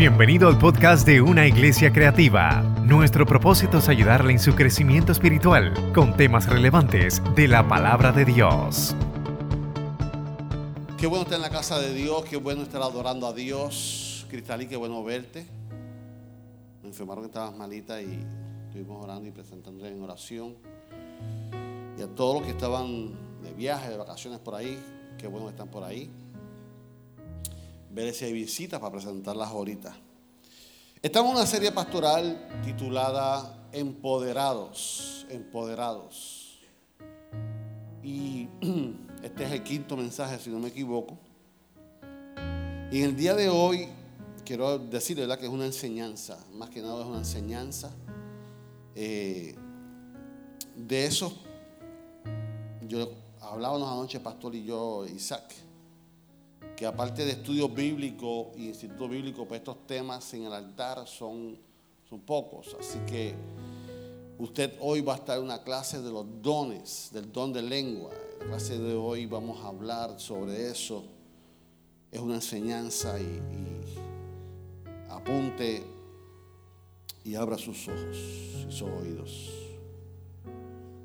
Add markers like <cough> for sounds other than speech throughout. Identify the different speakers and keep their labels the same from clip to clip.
Speaker 1: Bienvenido al podcast de Una Iglesia Creativa. Nuestro propósito es ayudarle en su crecimiento espiritual con temas relevantes de la palabra de Dios.
Speaker 2: Qué bueno estar en la casa de Dios, qué bueno estar adorando a Dios. Cristalí, qué bueno verte. Me informaron que estabas malita y estuvimos orando y presentando en oración. Y a todos los que estaban de viaje, de vacaciones por ahí, qué bueno que están por ahí ver si hay visitas para presentarlas ahorita. Estamos en una serie pastoral titulada Empoderados, Empoderados. Y <clears throat> este es el quinto mensaje, si no me equivoco. Y en el día de hoy quiero decir que es una enseñanza, más que nada es una enseñanza. Eh, de eso, yo hablábamos anoche, pastor y yo, Isaac que aparte de estudios bíblicos y instituto bíblico, pues estos temas en el altar son, son pocos. Así que usted hoy va a estar en una clase de los dones, del don de lengua. En la clase de hoy vamos a hablar sobre eso. Es una enseñanza y, y apunte y abra sus ojos y sus oídos.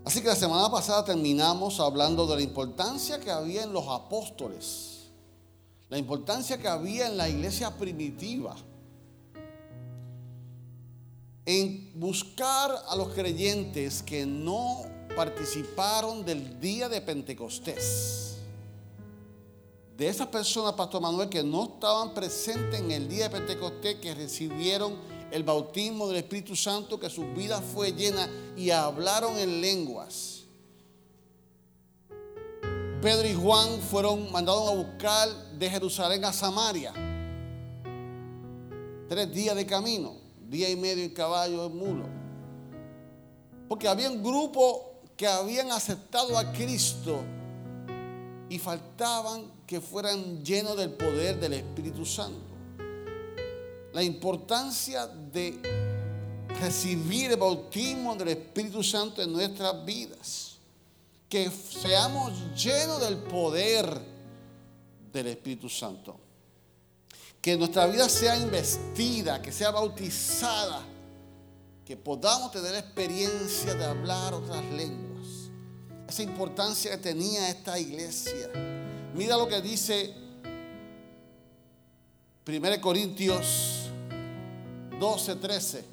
Speaker 2: Así que la semana pasada terminamos hablando de la importancia que había en los apóstoles la importancia que había en la iglesia primitiva en buscar a los creyentes que no participaron del día de Pentecostés. De esas personas, Pastor Manuel, que no estaban presentes en el día de Pentecostés, que recibieron el bautismo del Espíritu Santo, que su vida fue llena y hablaron en lenguas. Pedro y Juan fueron mandados a buscar de Jerusalén a Samaria. Tres días de camino, día y medio en caballo en mulo. Porque había un grupo que habían aceptado a Cristo y faltaban que fueran llenos del poder del Espíritu Santo. La importancia de recibir el bautismo del Espíritu Santo en nuestras vidas que seamos llenos del poder del Espíritu Santo. Que nuestra vida sea investida, que sea bautizada, que podamos tener experiencia de hablar otras lenguas. Esa importancia que tenía esta iglesia. Mira lo que dice 1 Corintios 12, 13.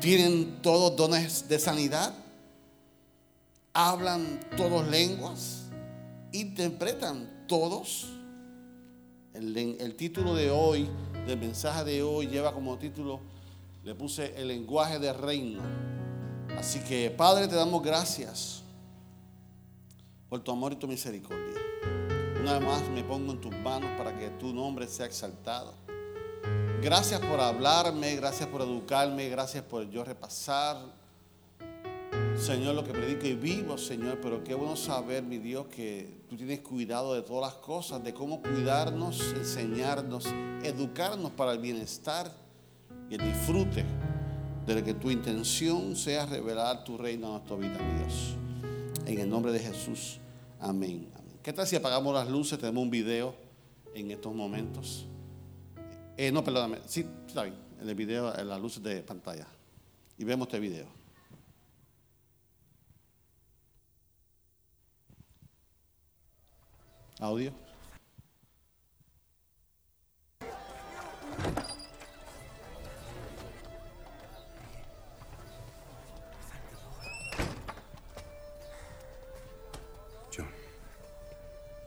Speaker 2: ¿Tienen todos dones de sanidad? Hablan todos lenguas, interpretan todos. El, título de hoy, del mensaje de hoy, lleva como título, le puse el lenguaje del reino. Así que, Padre, te damos gracias por tu amor y tu misericordia. Una vez más me pongo en tus manos para que tu nombre sea exaltado. Gracias por hablarme, gracias por educarme, gracias por yo repasar Señor, lo que predico y vivo, Señor, pero qué bueno saber, mi Dios, que tú tienes cuidado de todas las cosas, de cómo cuidarnos, enseñarnos, educarnos para el bienestar y el disfrute de que tu intención sea revelar tu reino a nuestra vida, mi Dios. En el nombre de Jesús, amén. ¿Qué tal si apagamos las luces? Tenemos un video en estos momentos. Eh, no, perdóname. Sí, está bien. En el video, en las luces de pantalla. Y vemos este video. Audio.
Speaker 3: John,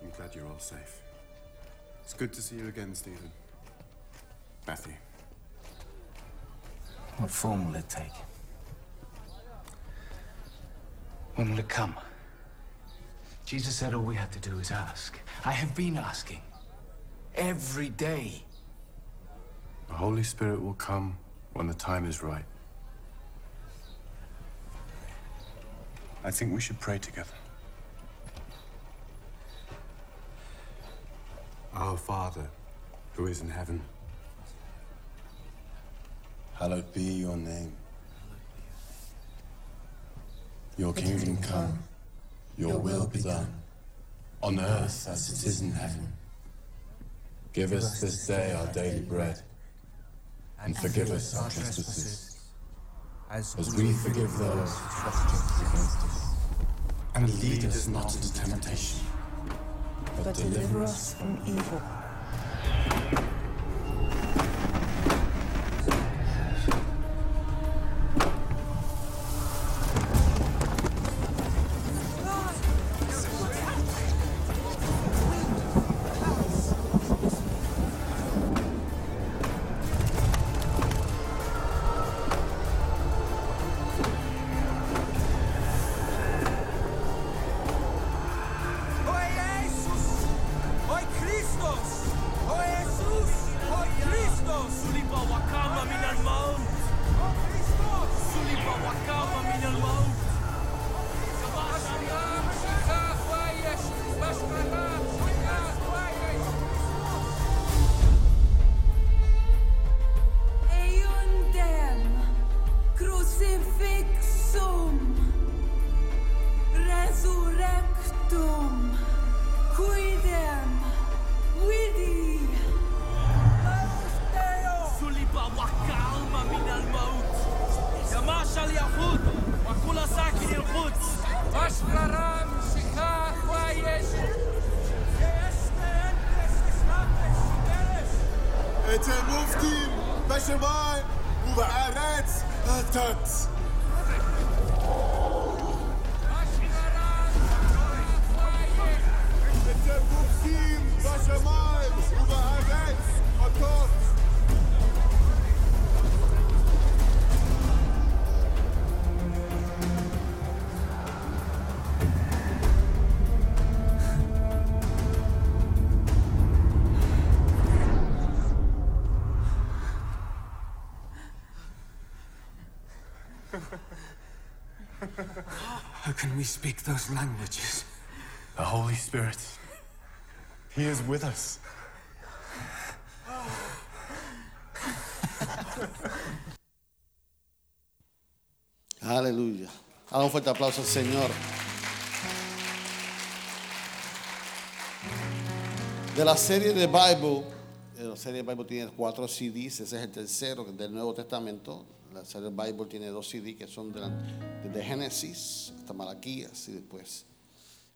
Speaker 3: I'm glad you're all safe. It's good to see you again, Stephen. Matthew.
Speaker 4: What form will it take? When will it come? Jesus said all we had to do is ask. I have been asking. Every day.
Speaker 3: The Holy Spirit will come when the time is right. I think we should pray together. Our Father, who is in heaven, hallowed be your name. Your kingdom come. Your will be done, on earth as it is in heaven. Give us this day our daily bread, and forgive us our trespasses, as we forgive those who trespass against us. And lead us not into temptation,
Speaker 5: but deliver us from evil.
Speaker 3: اتموفتیم بشه مای
Speaker 4: بو و عرت speak those languages?
Speaker 3: The Holy Spirit, He is with us.
Speaker 2: Aleluya. Haga un fuerte aplauso al Señor. De la serie de Bible, eh, la serie de Bible tiene cuatro CDs, ese es el tercero del Nuevo Testamento. La serie Bible tiene dos CDs que son de la- desde Génesis hasta Malaquías y después.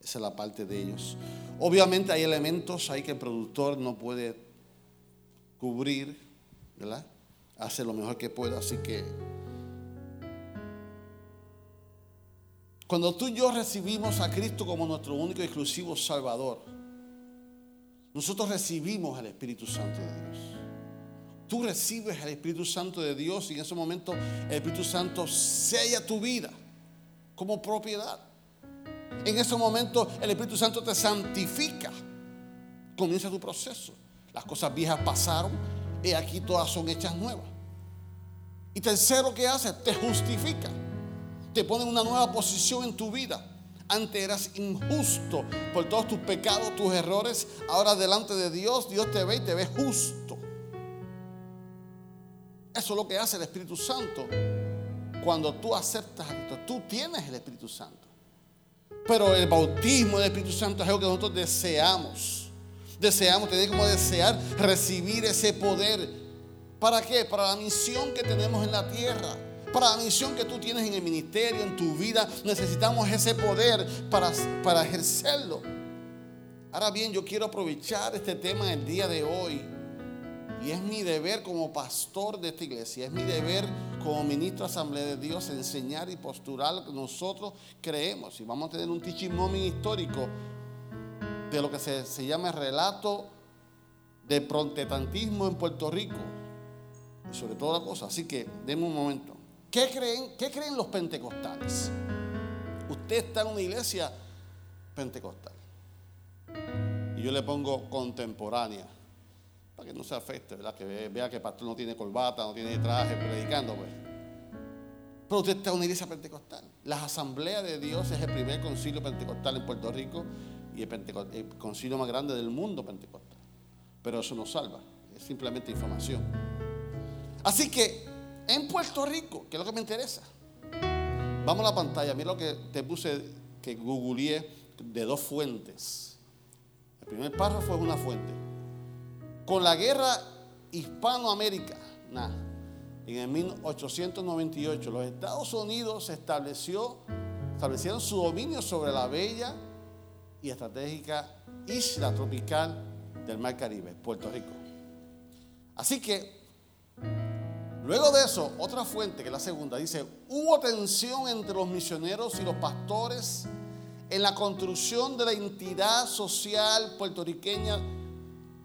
Speaker 2: Esa es la parte de ellos. Obviamente hay elementos ahí que el productor no puede cubrir, ¿verdad? Hace lo mejor que pueda, así que Cuando tú y yo recibimos a Cristo como nuestro único y exclusivo Salvador, nosotros recibimos el Espíritu Santo de Dios. Tú recibes el Espíritu Santo de Dios y en ese momento el Espíritu Santo sella tu vida como propiedad. En ese momento el Espíritu Santo te santifica. Comienza tu proceso. Las cosas viejas pasaron y aquí todas son hechas nuevas. Y tercero, ¿qué hace? Te justifica te pone en una nueva posición en tu vida. Antes eras injusto por todos tus pecados, tus errores. Ahora delante de Dios, Dios te ve y te ve justo. Eso es lo que hace el Espíritu Santo. Cuando tú aceptas a Cristo, tú tienes el Espíritu Santo. Pero el bautismo del Espíritu Santo es algo que nosotros deseamos. Deseamos, tener como desear recibir ese poder. ¿Para qué? Para la misión que tenemos en la tierra. Para la misión que tú tienes en el ministerio, en tu vida. Necesitamos ese poder para, para ejercerlo. Ahora bien, yo quiero aprovechar este tema el día de hoy. Y es mi deber como pastor de esta iglesia, es mi deber como ministro de Asamblea de Dios enseñar y posturar lo que nosotros creemos. Y vamos a tener un teaching moment histórico de lo que se, se llama el relato de protestantismo en Puerto Rico. Y sobre toda la cosa. Así que denme un momento. ¿Qué creen, ¿Qué creen los pentecostales? Usted está en una iglesia pentecostal. Y yo le pongo contemporánea. Para que no se afecte, ¿verdad? Que ve- vea que el pastor no tiene corbata, no tiene traje predicando, pues. Pero usted está en una iglesia pentecostal. La Asamblea de Dios es el primer concilio pentecostal en Puerto Rico y el, el concilio más grande del mundo pentecostal. Pero eso no salva, es simplemente información. Así que en Puerto Rico, que es lo que me interesa, vamos a la pantalla, mira lo que te puse, que googleé de dos fuentes. El primer párrafo es una fuente. Con la guerra hispanoamericana, en el 1898, los Estados Unidos estableció, establecieron su dominio sobre la bella y estratégica isla tropical del Mar Caribe, Puerto Rico. Así que, luego de eso, otra fuente, que es la segunda, dice, hubo tensión entre los misioneros y los pastores en la construcción de la entidad social puertorriqueña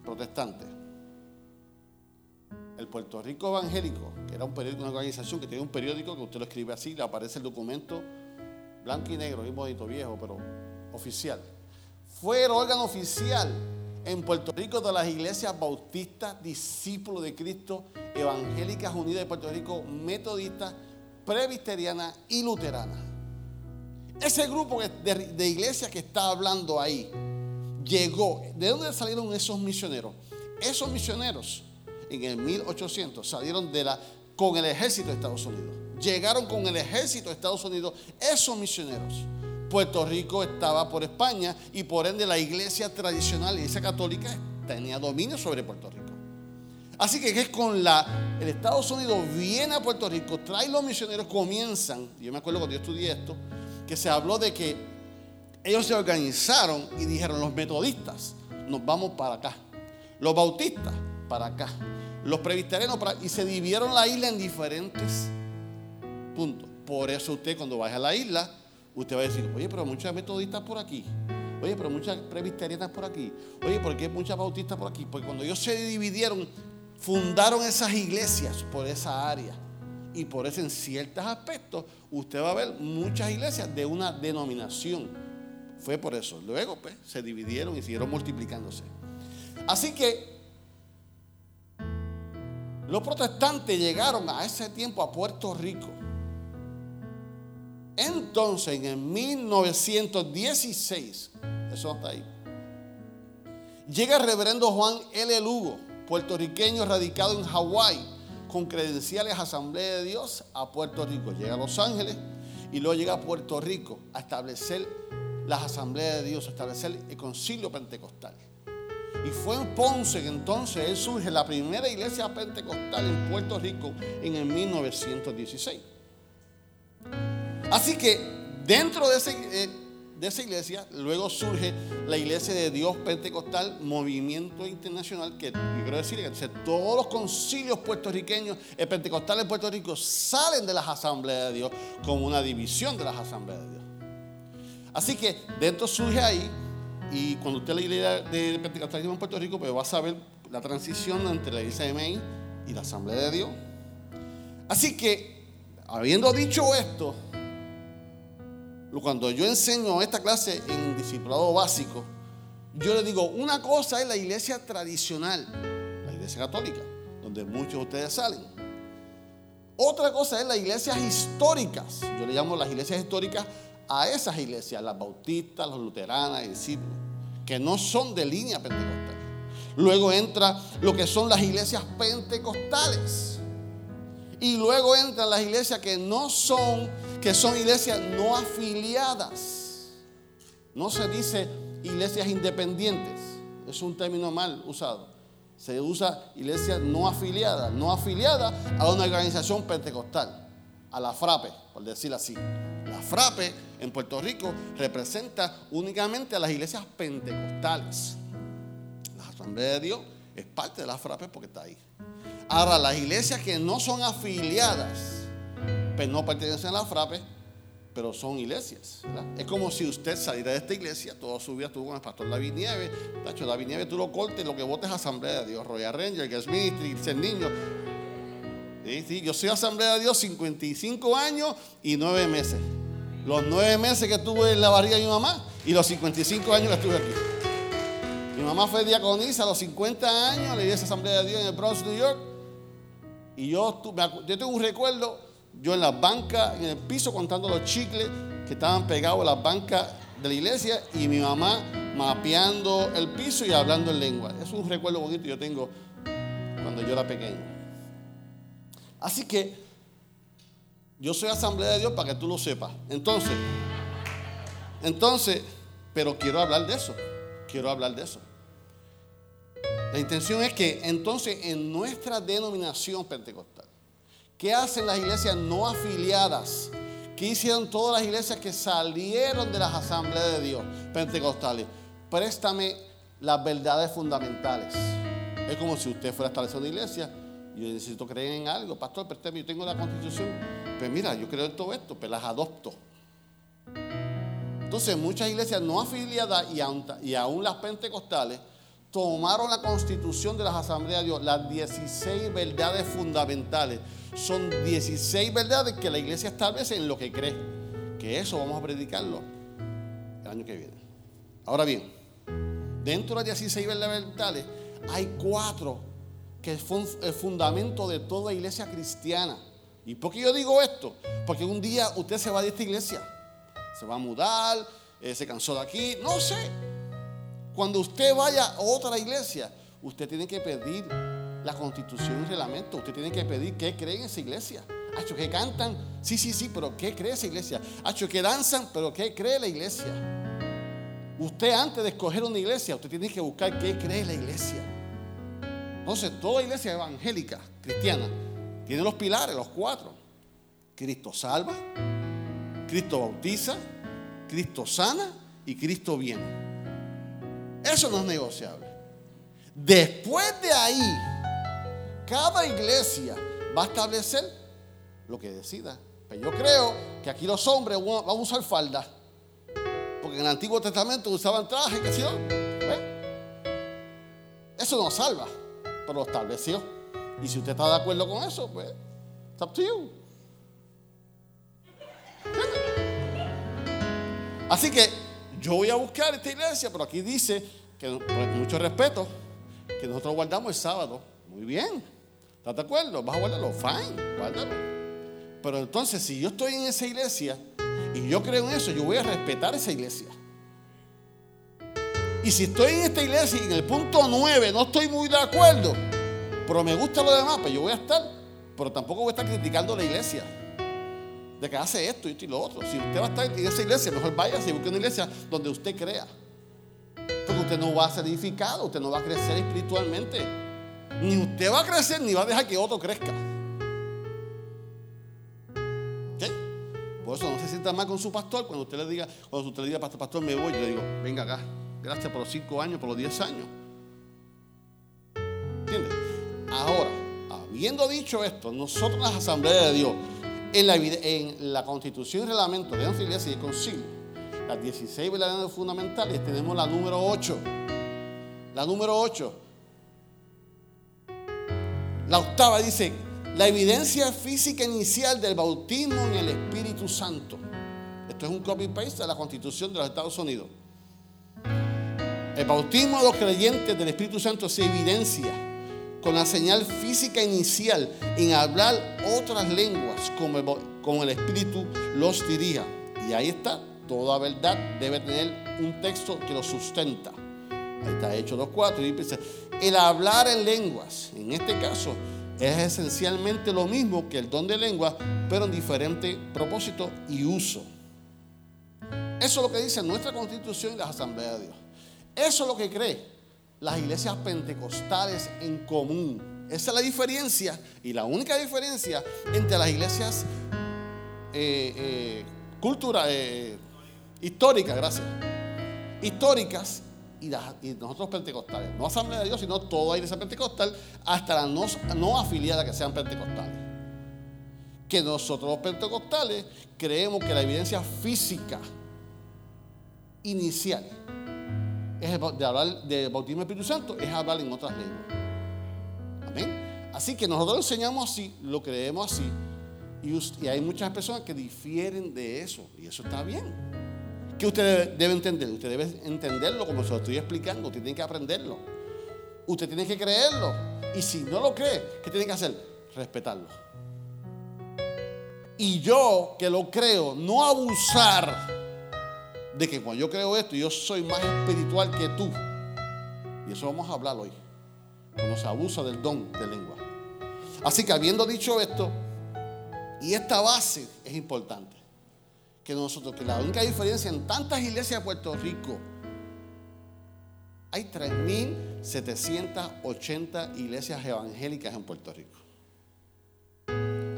Speaker 2: protestante. El Puerto Rico Evangélico, que era un periódico, una organización que tenía un periódico que usted lo escribe así, le aparece el documento blanco y negro, bien bonito, viejo, pero oficial. Fue el órgano oficial en Puerto Rico de las iglesias bautistas, discípulos de Cristo, evangélicas unidas de Puerto Rico, metodistas, presbiterianas y luteranas. Ese grupo de, de iglesias que está hablando ahí llegó. ¿De dónde salieron esos misioneros? Esos misioneros en el 1800 salieron de la, con el ejército de Estados Unidos. Llegaron con el ejército de Estados Unidos esos misioneros. Puerto Rico estaba por España y por ende la iglesia tradicional, la iglesia católica, tenía dominio sobre Puerto Rico. Así que es con la, el Estados Unidos viene a Puerto Rico, trae los misioneros, comienzan, yo me acuerdo cuando yo estudié esto, que se habló de que ellos se organizaron y dijeron, los metodistas, nos vamos para acá, los bautistas, para acá, los presbiterianos, y se dividieron la isla en diferentes puntos. Por eso usted cuando vaya a la isla, usted va a decir, oye, pero muchas metodistas por aquí. Oye, pero muchas presbiterianas por aquí. Oye, ¿por qué muchas bautistas por aquí? Porque cuando ellos se dividieron, fundaron esas iglesias por esa área. Y por eso en ciertos aspectos usted va a ver muchas iglesias de una denominación. Fue por eso. Luego pues, se dividieron y siguieron multiplicándose. Así que los protestantes llegaron a ese tiempo a Puerto Rico. Entonces, en el 1916, eso está ahí, llega el reverendo Juan L. Lugo, puertorriqueño radicado en Hawái, con credenciales Asamblea de Dios a Puerto Rico. Llega a Los Ángeles y luego llega a Puerto Rico a establecer las Asambleas de Dios, a establecer el concilio pentecostal. Y fue en Ponce que entonces surge la primera iglesia pentecostal en Puerto Rico en el 1916. Así que dentro de, eh, de esa iglesia, luego surge la iglesia de Dios Pentecostal, movimiento internacional, que yo quiero decir que todos los concilios puertorriqueños, el pentecostal en Puerto Rico, salen de las asambleas de Dios como una división de las asambleas de Dios. Así que dentro surge ahí, y cuando usted la idea de pentecostalismo en Puerto Rico, pues va a saber la transición entre la iglesia de Maine y la asamblea de Dios. Así que, habiendo dicho esto, cuando yo enseño esta clase en discipulado básico, yo le digo, una cosa es la iglesia tradicional, la iglesia católica, donde muchos de ustedes salen. Otra cosa es las iglesias históricas. Yo le llamo las iglesias históricas a esas iglesias, las bautistas, las luteranas, discípulos, que no son de línea pentecostal. Luego entra lo que son las iglesias pentecostales. Y luego entran las iglesias que no son, que son iglesias no afiliadas. No se dice iglesias independientes. Es un término mal usado. Se usa iglesia no afiliada. No afiliada a una organización pentecostal. A la FRAPE, por decirlo así. La FRAPE en Puerto Rico representa únicamente a las iglesias pentecostales. La Asamblea de Dios es parte de la FRAPE porque está ahí. Ahora, las iglesias que no son afiliadas, pues no pertenecen a la FRAPE, pero son iglesias. Es como si usted saliera de esta iglesia, toda su vida estuvo con el pastor David Nieves. Tacho, David Nieves, tú lo cortes, lo que votes es Asamblea de Dios, Royal Ranger, Guest Ministry, ser niño. Sí, sí, yo soy Asamblea de Dios 55 años y 9 meses. Los 9 meses que estuve en la barriga de mi mamá y los 55 años que estuve aquí. Mi mamá fue diaconisa a los 50 años, le di esa Asamblea de Dios en el Bronx, New York. Y yo, yo tengo un recuerdo, yo en las bancas, en el piso, contando los chicles que estaban pegados a las bancas de la iglesia y mi mamá mapeando el piso y hablando en lengua. Es un recuerdo bonito que yo tengo cuando yo era pequeño. Así que yo soy asamblea de Dios para que tú lo sepas. Entonces, entonces, pero quiero hablar de eso. Quiero hablar de eso. La intención es que entonces en nuestra denominación pentecostal, ¿qué hacen las iglesias no afiliadas? ¿Qué hicieron todas las iglesias que salieron de las asambleas de Dios pentecostales? Préstame las verdades fundamentales. Es como si usted fuera a establecer una iglesia yo necesito creer en algo. Pastor, préstame, yo tengo la constitución. Pues mira, yo creo en todo esto, pues las adopto. Entonces muchas iglesias no afiliadas y aún, y aún las pentecostales tomaron la constitución de las asambleas de Dios, las 16 verdades fundamentales. Son 16 verdades que la iglesia establece en lo que cree. Que eso vamos a predicarlo el año que viene. Ahora bien, dentro de las 16 verdades fundamentales hay cuatro que son el fundamento de toda iglesia cristiana. ¿Y por qué yo digo esto? Porque un día usted se va de esta iglesia, se va a mudar, eh, se cansó de aquí, no sé. Cuando usted vaya a otra iglesia, usted tiene que pedir la constitución y reglamento. Usted tiene que pedir qué cree en esa iglesia. Hacho, que cantan, sí, sí, sí, pero ¿qué cree esa iglesia? Hacho, que danzan, pero ¿qué cree la iglesia? Usted antes de escoger una iglesia, usted tiene que buscar qué cree la iglesia. Entonces, toda iglesia evangélica, cristiana, tiene los pilares, los cuatro. Cristo salva, Cristo bautiza, Cristo sana y Cristo viene. Eso no es negociable. Después de ahí, cada iglesia va a establecer lo que decida. Pero yo creo que aquí los hombres van a usar falda. Porque en el Antiguo Testamento usaban trajes, que si no, Eso no salva, pero lo estableció. Y si usted está de acuerdo con eso, pues, it's up. Así que yo voy a buscar esta iglesia, pero aquí dice que, con mucho respeto, que nosotros guardamos el sábado. Muy bien. ¿Estás de acuerdo? ¿Vas a guardarlo? Fine, guárdalo. Pero entonces, si yo estoy en esa iglesia y yo creo en eso, yo voy a respetar esa iglesia. Y si estoy en esta iglesia y en el punto 9 no estoy muy de acuerdo, pero me gusta lo demás, pues yo voy a estar, pero tampoco voy a estar criticando la iglesia. De que hace esto y esto y lo otro. Si usted va a estar en esa iglesia, mejor vaya y busque una iglesia donde usted crea. Porque usted no va a ser edificado, usted no va a crecer espiritualmente. Ni usted va a crecer, ni va a dejar que otro crezca. Por eso no se sienta mal con su pastor cuando usted le diga, cuando usted le diga, pastor, pastor, me voy, yo le digo, venga acá, gracias por los cinco años, por los diez años. Ahora, habiendo dicho esto, nosotros las asambleas de Dios, en la, en la constitución y reglamento de nuestra iglesia y el concilio, las 16 verdades fundamentales, tenemos la número 8. La número 8. La octava dice, la evidencia física inicial del bautismo en el Espíritu Santo. Esto es un copy-paste de la Constitución de los Estados Unidos. El bautismo de los creyentes del Espíritu Santo se evidencia con la señal física inicial en hablar otras lenguas como el, Espíritu los dirija. Y ahí está, toda verdad debe tener un texto que lo sustenta. Ahí está hecho 2.4 y el hablar en lenguas, en este caso, es esencialmente lo mismo que el don de lengua, pero en diferente propósito y uso. Eso es lo que dice nuestra constitución y las asambleas de Dios. Eso es lo que cree las iglesias pentecostales en común. Esa es la diferencia y la única diferencia entre las iglesias eh, eh, cultura, eh, históricas, gracias, históricas y, las- y nosotros pentecostales. No asamblea de Dios, sino toda iglesia pentecostal, hasta las no, no afiliadas que sean pentecostales. Que nosotros los pentecostales creemos que la evidencia física inicial es de hablar del bautismo del Espíritu Santo, es hablar en otras lenguas. Amén. Así que nosotros lo enseñamos así, lo creemos así. Y hay muchas personas que difieren de eso. Y eso está bien. ¿Qué usted debe entender? Usted debe entenderlo como se lo estoy explicando. Usted tiene que aprenderlo. Usted tiene que creerlo. Y si no lo cree, ¿qué tiene que hacer? Respetarlo. Y yo que lo creo, no abusar de que cuando yo creo esto, yo soy más espiritual que tú. Y eso vamos a hablar hoy. Cuando se abusa del don de lengua. Así que habiendo dicho esto, y esta base es importante, que nosotros, que la única diferencia en tantas iglesias de Puerto Rico, hay 3.000 780 iglesias evangélicas en Puerto Rico.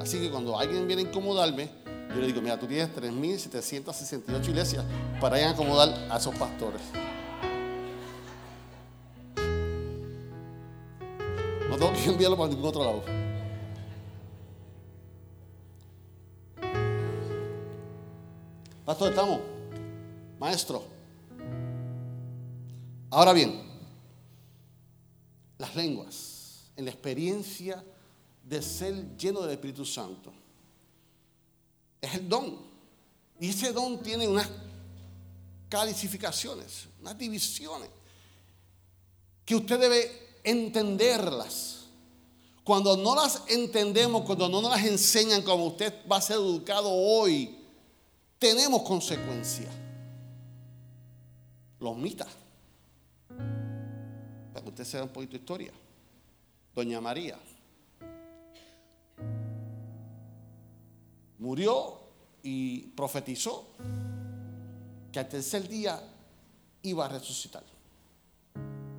Speaker 2: Así que cuando alguien viene a incomodarme, yo le digo, mira, tú tienes 3.768 iglesias para ir a acomodar a esos pastores. No tengo que enviarlo para ningún otro lado. Pastor, estamos. Maestro. Ahora bien, las lenguas, en la experiencia de ser lleno del Espíritu Santo, es el don. Y ese don tiene unas calificaciones, unas divisiones, que usted debe entenderlas. Cuando no las entendemos, cuando no nos las enseñan como usted va a ser educado hoy, tenemos consecuencias. Los mitas. Para que usted se un poquito de historia. Doña María. Murió y profetizó que al tercer día iba a resucitar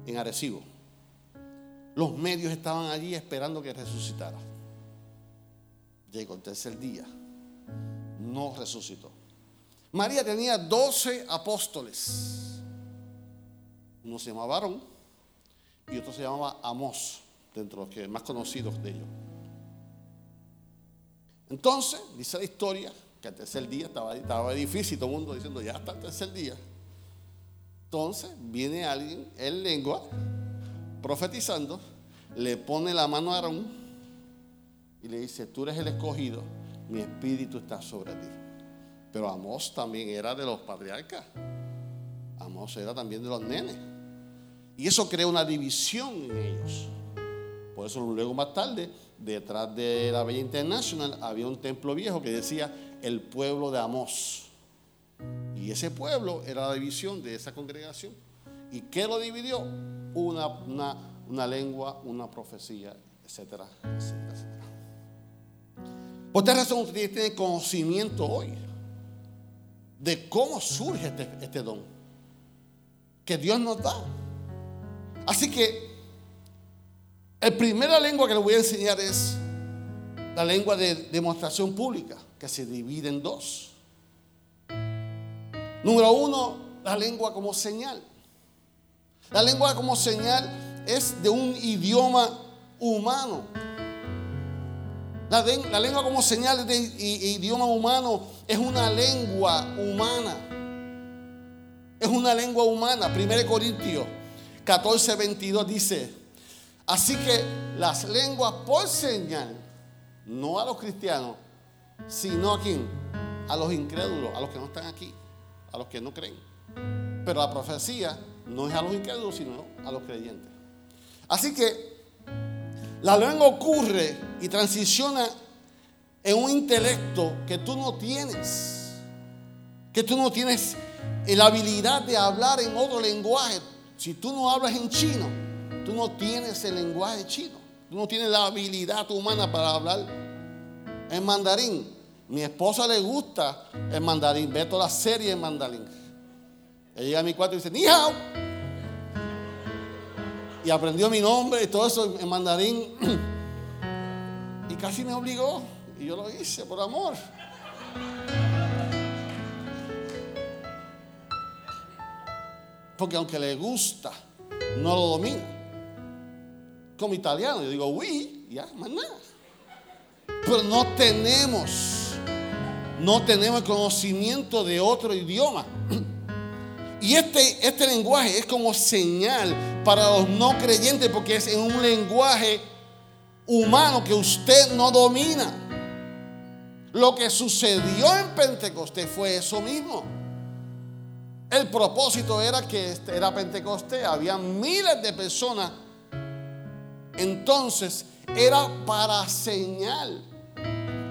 Speaker 2: en Arecibo. Los medios estaban allí esperando que resucitara. Llegó el tercer día, no resucitó. María tenía 12 apóstoles. Uno se llamaba Aarón y otro se llamaba Amós, dentro de los que más conocidos de ellos. Entonces, dice la historia, que al tercer día estaba, difícil, todo el mundo diciendo, ya está el tercer día. Entonces, viene alguien en lengua, profetizando, le pone la mano a Aarón y le dice, tú eres el escogido, mi espíritu está sobre ti. Pero Amós también era de los patriarcas. Amós era también de los nenes. Y eso crea una división en ellos. Por eso luego más tarde, detrás de la Bella International, había un templo viejo que decía el pueblo de Amós. Y ese pueblo era la división de esa congregación. ¿Y qué lo dividió? Una, una, lengua, una profecía, etcétera, etcétera, etcétera. Por esta razón usted tiene conocimiento hoy de cómo surge este, este don que Dios nos da. Así que el primera lengua que le voy a enseñar es la lengua de demostración pública, que se divide en dos. Número uno, la lengua como señal. La lengua como señal es de un idioma humano. La, de- la lengua como señal de i- idioma humano es una lengua humana. Es una lengua humana. 1 Corintios 14, 22 dice, así que las lenguas por señal, no a los cristianos, sino a quién? A los incrédulos, a los que no están aquí, a los que no creen. Pero la profecía no es a los incrédulos, sino a los creyentes. Así que la lengua ocurre y transiciona en un intelecto que tú no tienes. Que tú no tienes la habilidad de hablar en otro lenguaje. Si tú no hablas en chino, tú no tienes el lenguaje chino. Tú no tienes la habilidad humana para hablar en mandarín. Mi esposa le gusta el mandarín. Ve toda la serie en mandarín. Ella llega a mi cuarto y dice, ni hao. Y aprendió mi nombre y todo eso en mandarín. <clears throat> Y casi me obligó. Y yo lo hice por amor. Porque aunque le gusta, no lo domina. Como italiano, yo digo, oui, ya, más nada. Pero no tenemos, no tenemos conocimiento de otro idioma. Y este, este lenguaje es como señal para los no creyentes porque es en un lenguaje humano que usted no domina. Lo que sucedió en Pentecostés fue eso mismo. El propósito era que este era Pentecostés, había miles de personas. Entonces era para señal.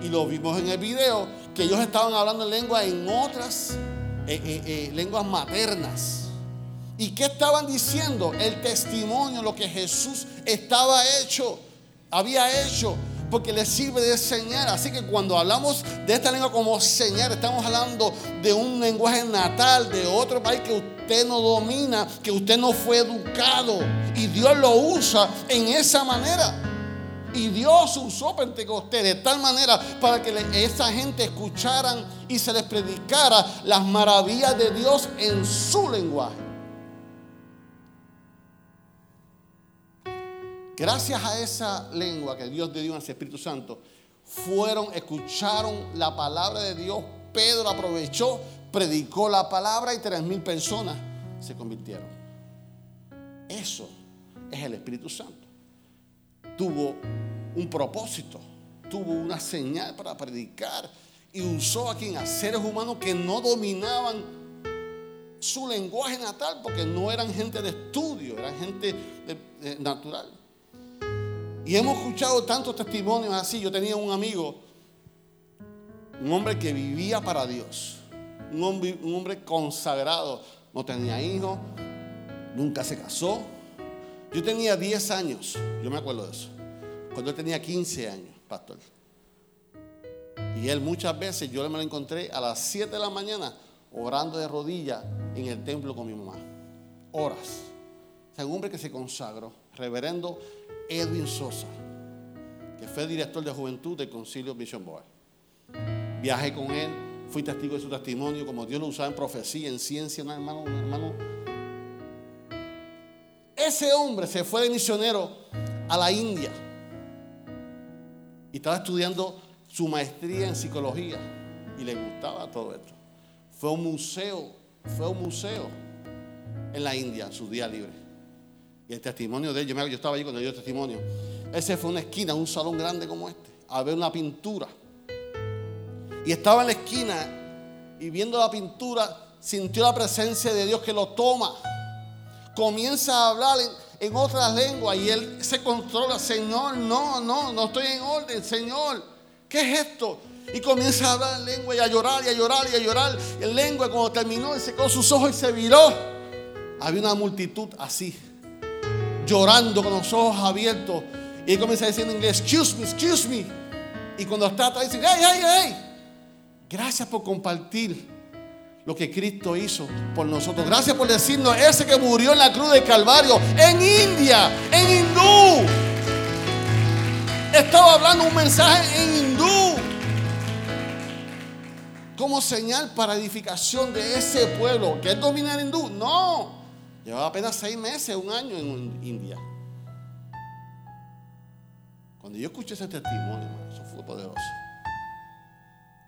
Speaker 2: Y lo vimos en el video que ellos estaban hablando en lengua en otras eh, eh, eh, lenguas maternas. ¿Y qué estaban diciendo? El testimonio, lo que Jesús estaba hecho, había hecho. Porque le sirve de señal. Así que cuando hablamos de esta lengua como señal, estamos hablando de un lenguaje natal de otro país que usted no domina, que usted no fue educado. Y Dios lo usa en esa manera. Y Dios usó Pentecostés de tal manera para que esa gente escucharan y se les predicara las maravillas de Dios en su lenguaje. Gracias a esa lengua que Dios le dio a ese Espíritu Santo, fueron, escucharon la palabra de Dios. Pedro aprovechó, predicó la palabra y tres mil personas se convirtieron. Eso es el Espíritu Santo. Tuvo un propósito, tuvo una señal para predicar y usó a quien a seres humanos que no dominaban su lenguaje natal porque no eran gente de estudio, eran gente natural. Y hemos escuchado tantos testimonios así. Yo tenía un amigo, un hombre que vivía para Dios, un hombre, un hombre consagrado, no tenía hijos, nunca se casó. Yo tenía 10 años, yo me acuerdo de eso, cuando él tenía 15 años, pastor. Y él muchas veces, yo me lo encontré a las 7 de la mañana orando de rodillas en el templo con mi mamá. Horas. O sea, un hombre que se consagró, reverendo Edwin Sosa, que fue director de juventud del Concilio Mission Board. Viajé con él, fui testigo de su testimonio, como Dios lo usaba en profecía, en ciencia, no, hermano, un hermano. Ese hombre se fue de misionero a la India y estaba estudiando su maestría en psicología y le gustaba todo esto. Fue un museo, fue un museo en la India, en su día libre. Y el testimonio de él, yo, me- yo estaba allí cuando dio el testimonio. Ese fue una esquina, un salón grande como este, a ver una pintura. Y estaba en la esquina y viendo la pintura, sintió la presencia de Dios que lo toma. Comienza a hablar en, otras lenguas y él se controla. Señor, no, no, no estoy en orden. Señor, ¿qué es esto? Y comienza a hablar en lengua y a llorar y a llorar y a llorar. En lengua, cuando terminó, él secó sus ojos y se viró. Había una multitud así llorando con los ojos abiertos. Y él comienza a decir en inglés, excuse me, excuse me. Y cuando está atrás dice, hey, hey, hey. Gracias por compartir lo que Cristo hizo por nosotros. Gracias por decirnos, ese que murió en la cruz del Calvario, en India, en hindú. Estaba hablando un mensaje en hindú. Como señal para edificación de ese pueblo. ¿Que él domina el hindú? No. Llevaba apenas seis meses, un año en India. Cuando yo escuché ese testimonio, eso fue poderoso.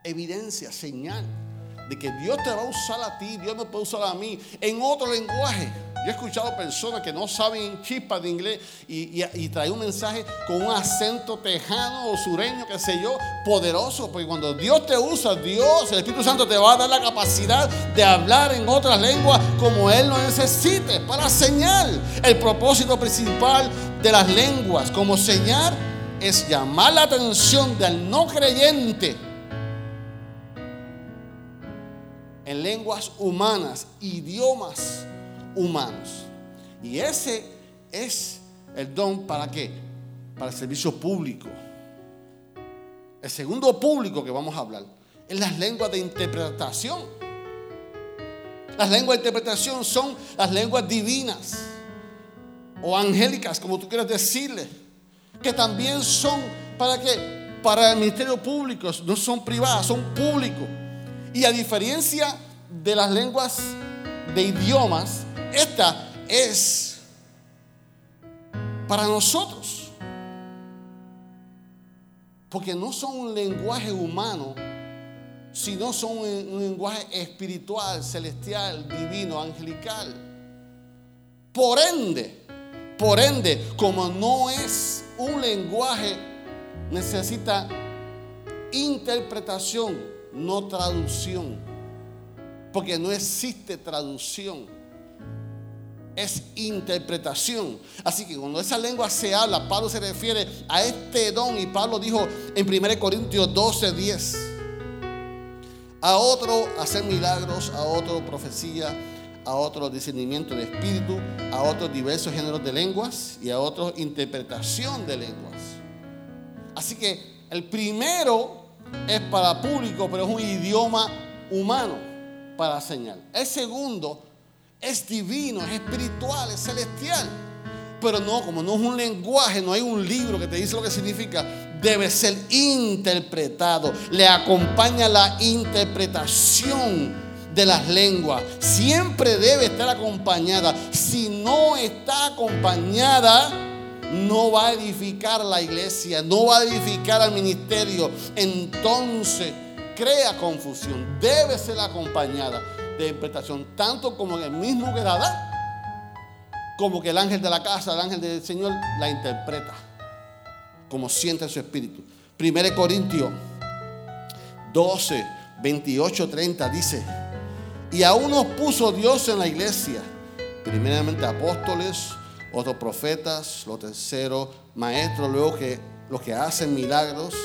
Speaker 2: Evidencia, señal de que Dios te va a usar a ti, Dios me puede usar a mí en otro lenguaje. Yo he escuchado personas que no saben chispas de inglés y, y, y trae un mensaje con un acento tejano o sureño, qué sé yo, poderoso. Porque cuando Dios te usa, Dios, el Espíritu Santo te va a dar la capacidad de hablar en otras lenguas como Él lo necesite, para señal. El propósito principal de las lenguas como señal es llamar la atención del no creyente en lenguas humanas, idiomas humanos. Y ese es el don para qué? Para el servicio público. El segundo público que vamos a hablar es las lenguas de interpretación. Las lenguas de interpretación son las lenguas divinas o angélicas, como tú quieras decirle, que también son para qué? Para el ministerio público, no son privadas, son públicos. Y a diferencia de las lenguas de idiomas, esta es para nosotros. Porque no son un lenguaje humano, sino son un, lenguaje espiritual, celestial, divino, angelical. Por ende, por ende, como no es un lenguaje, necesita interpretación, no traducción. Porque no existe traducción. Es interpretación. Así que cuando esa lengua se habla, Pablo se refiere a este don. Y Pablo dijo en 1 Corintios 12, 10. A otro hacer milagros, a otro profecía, a otro discernimiento de espíritu, a otros diversos géneros de lenguas y a otros interpretación de lenguas. Así que el primero es para público, pero es un idioma humano para señal. El segundo es divino, es espiritual, es celestial. Pero no, como no es un lenguaje, no hay un libro que te dice lo que significa, debe ser interpretado. Le acompaña la interpretación de las lenguas. Siempre debe estar acompañada. Si no está acompañada, no va a edificar la iglesia, no va a edificar al ministerio. Entonces crea confusión. Debe ser acompañada de interpretación, tanto como el mismo que la da, como que el ángel de la casa, el ángel del Señor, la interpreta, como siente en su espíritu. 1 Corintios 12, 28, 30 dice, y aún nos puso Dios en la iglesia, primeramente apóstoles, otros profetas, los terceros maestros, luego que los que hacen milagros,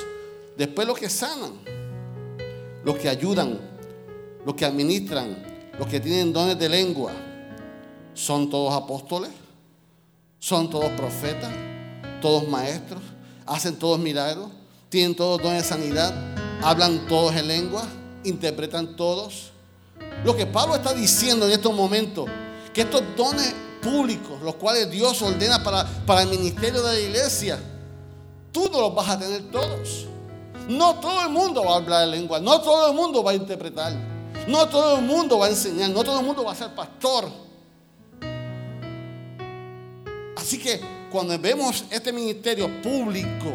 Speaker 2: después los que sanan, los que ayudan, los que administran, los que tienen dones de lengua, son todos apóstoles, son todos profetas, todos maestros, hacen todos milagros, tienen todos dones de sanidad, hablan todos en lengua, interpretan todos. Lo que Pablo está diciendo en estos momentos, que estos dones públicos, los cuales Dios ordena para, para el ministerio de la iglesia, tú no los vas a tener todos. No todo el mundo va a hablar en lengua, no todo el mundo va a interpretar, no todo el mundo va a enseñar, no todo el mundo va a ser pastor. Así que cuando vemos este ministerio público,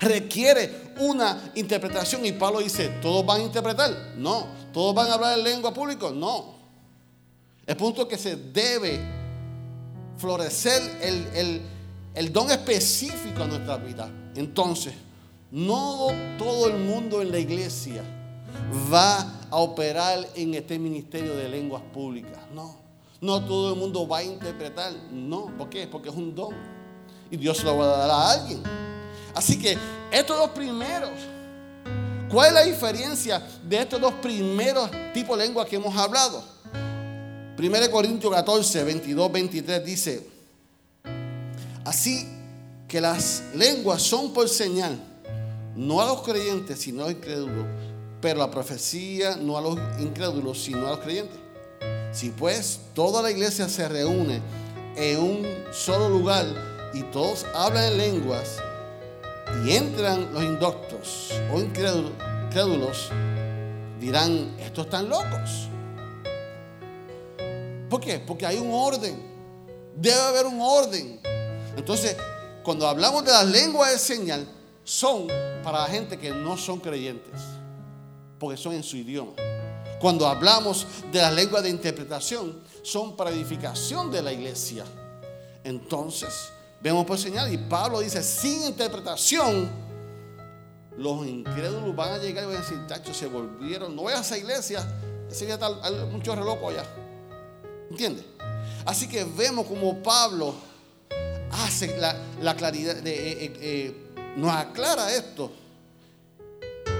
Speaker 2: requiere una interpretación y Pablo dice, ¿todos van a interpretar? No. ¿Todos van a hablar en lengua pública? No. El punto es que se debe florecer el, el, el don específico en nuestra vida. Entonces, no todo el mundo en la iglesia va a operar en este ministerio de lenguas públicas. No. No todo el mundo va a interpretar. No. ¿Por qué? Porque es un don. Y Dios lo va a dar a alguien. Así que estos dos primeros, ¿cuál es la diferencia de estos dos primeros tipos de lenguas que hemos hablado? 1 Corintios 14, 22, 23 dice, así que las lenguas son por señal, no a los creyentes, sino a los incrédulos, pero la profecía no a los incrédulos, sino a los creyentes. Si pues toda la iglesia se reúne en un solo lugar y todos hablan en lenguas, y entran los indoctos o incrédulos, dirán, estos están locos. ¿Por qué? Porque hay un orden. Debe haber un orden. Entonces, cuando hablamos de las lenguas de señal, son para la gente que no son creyentes, porque son en su idioma. Cuando hablamos de las lenguas de interpretación, son para edificación de la iglesia. Entonces, Vemos por señal y Pablo dice, sin interpretación, los incrédulos van a llegar y van a decir, tacho, se volvieron, no veas a esa iglesia, ese día está mucho reloj allá. ¿Entiendes? Así que vemos como Pablo hace la, claridad, eh, eh, eh, nos aclara esto.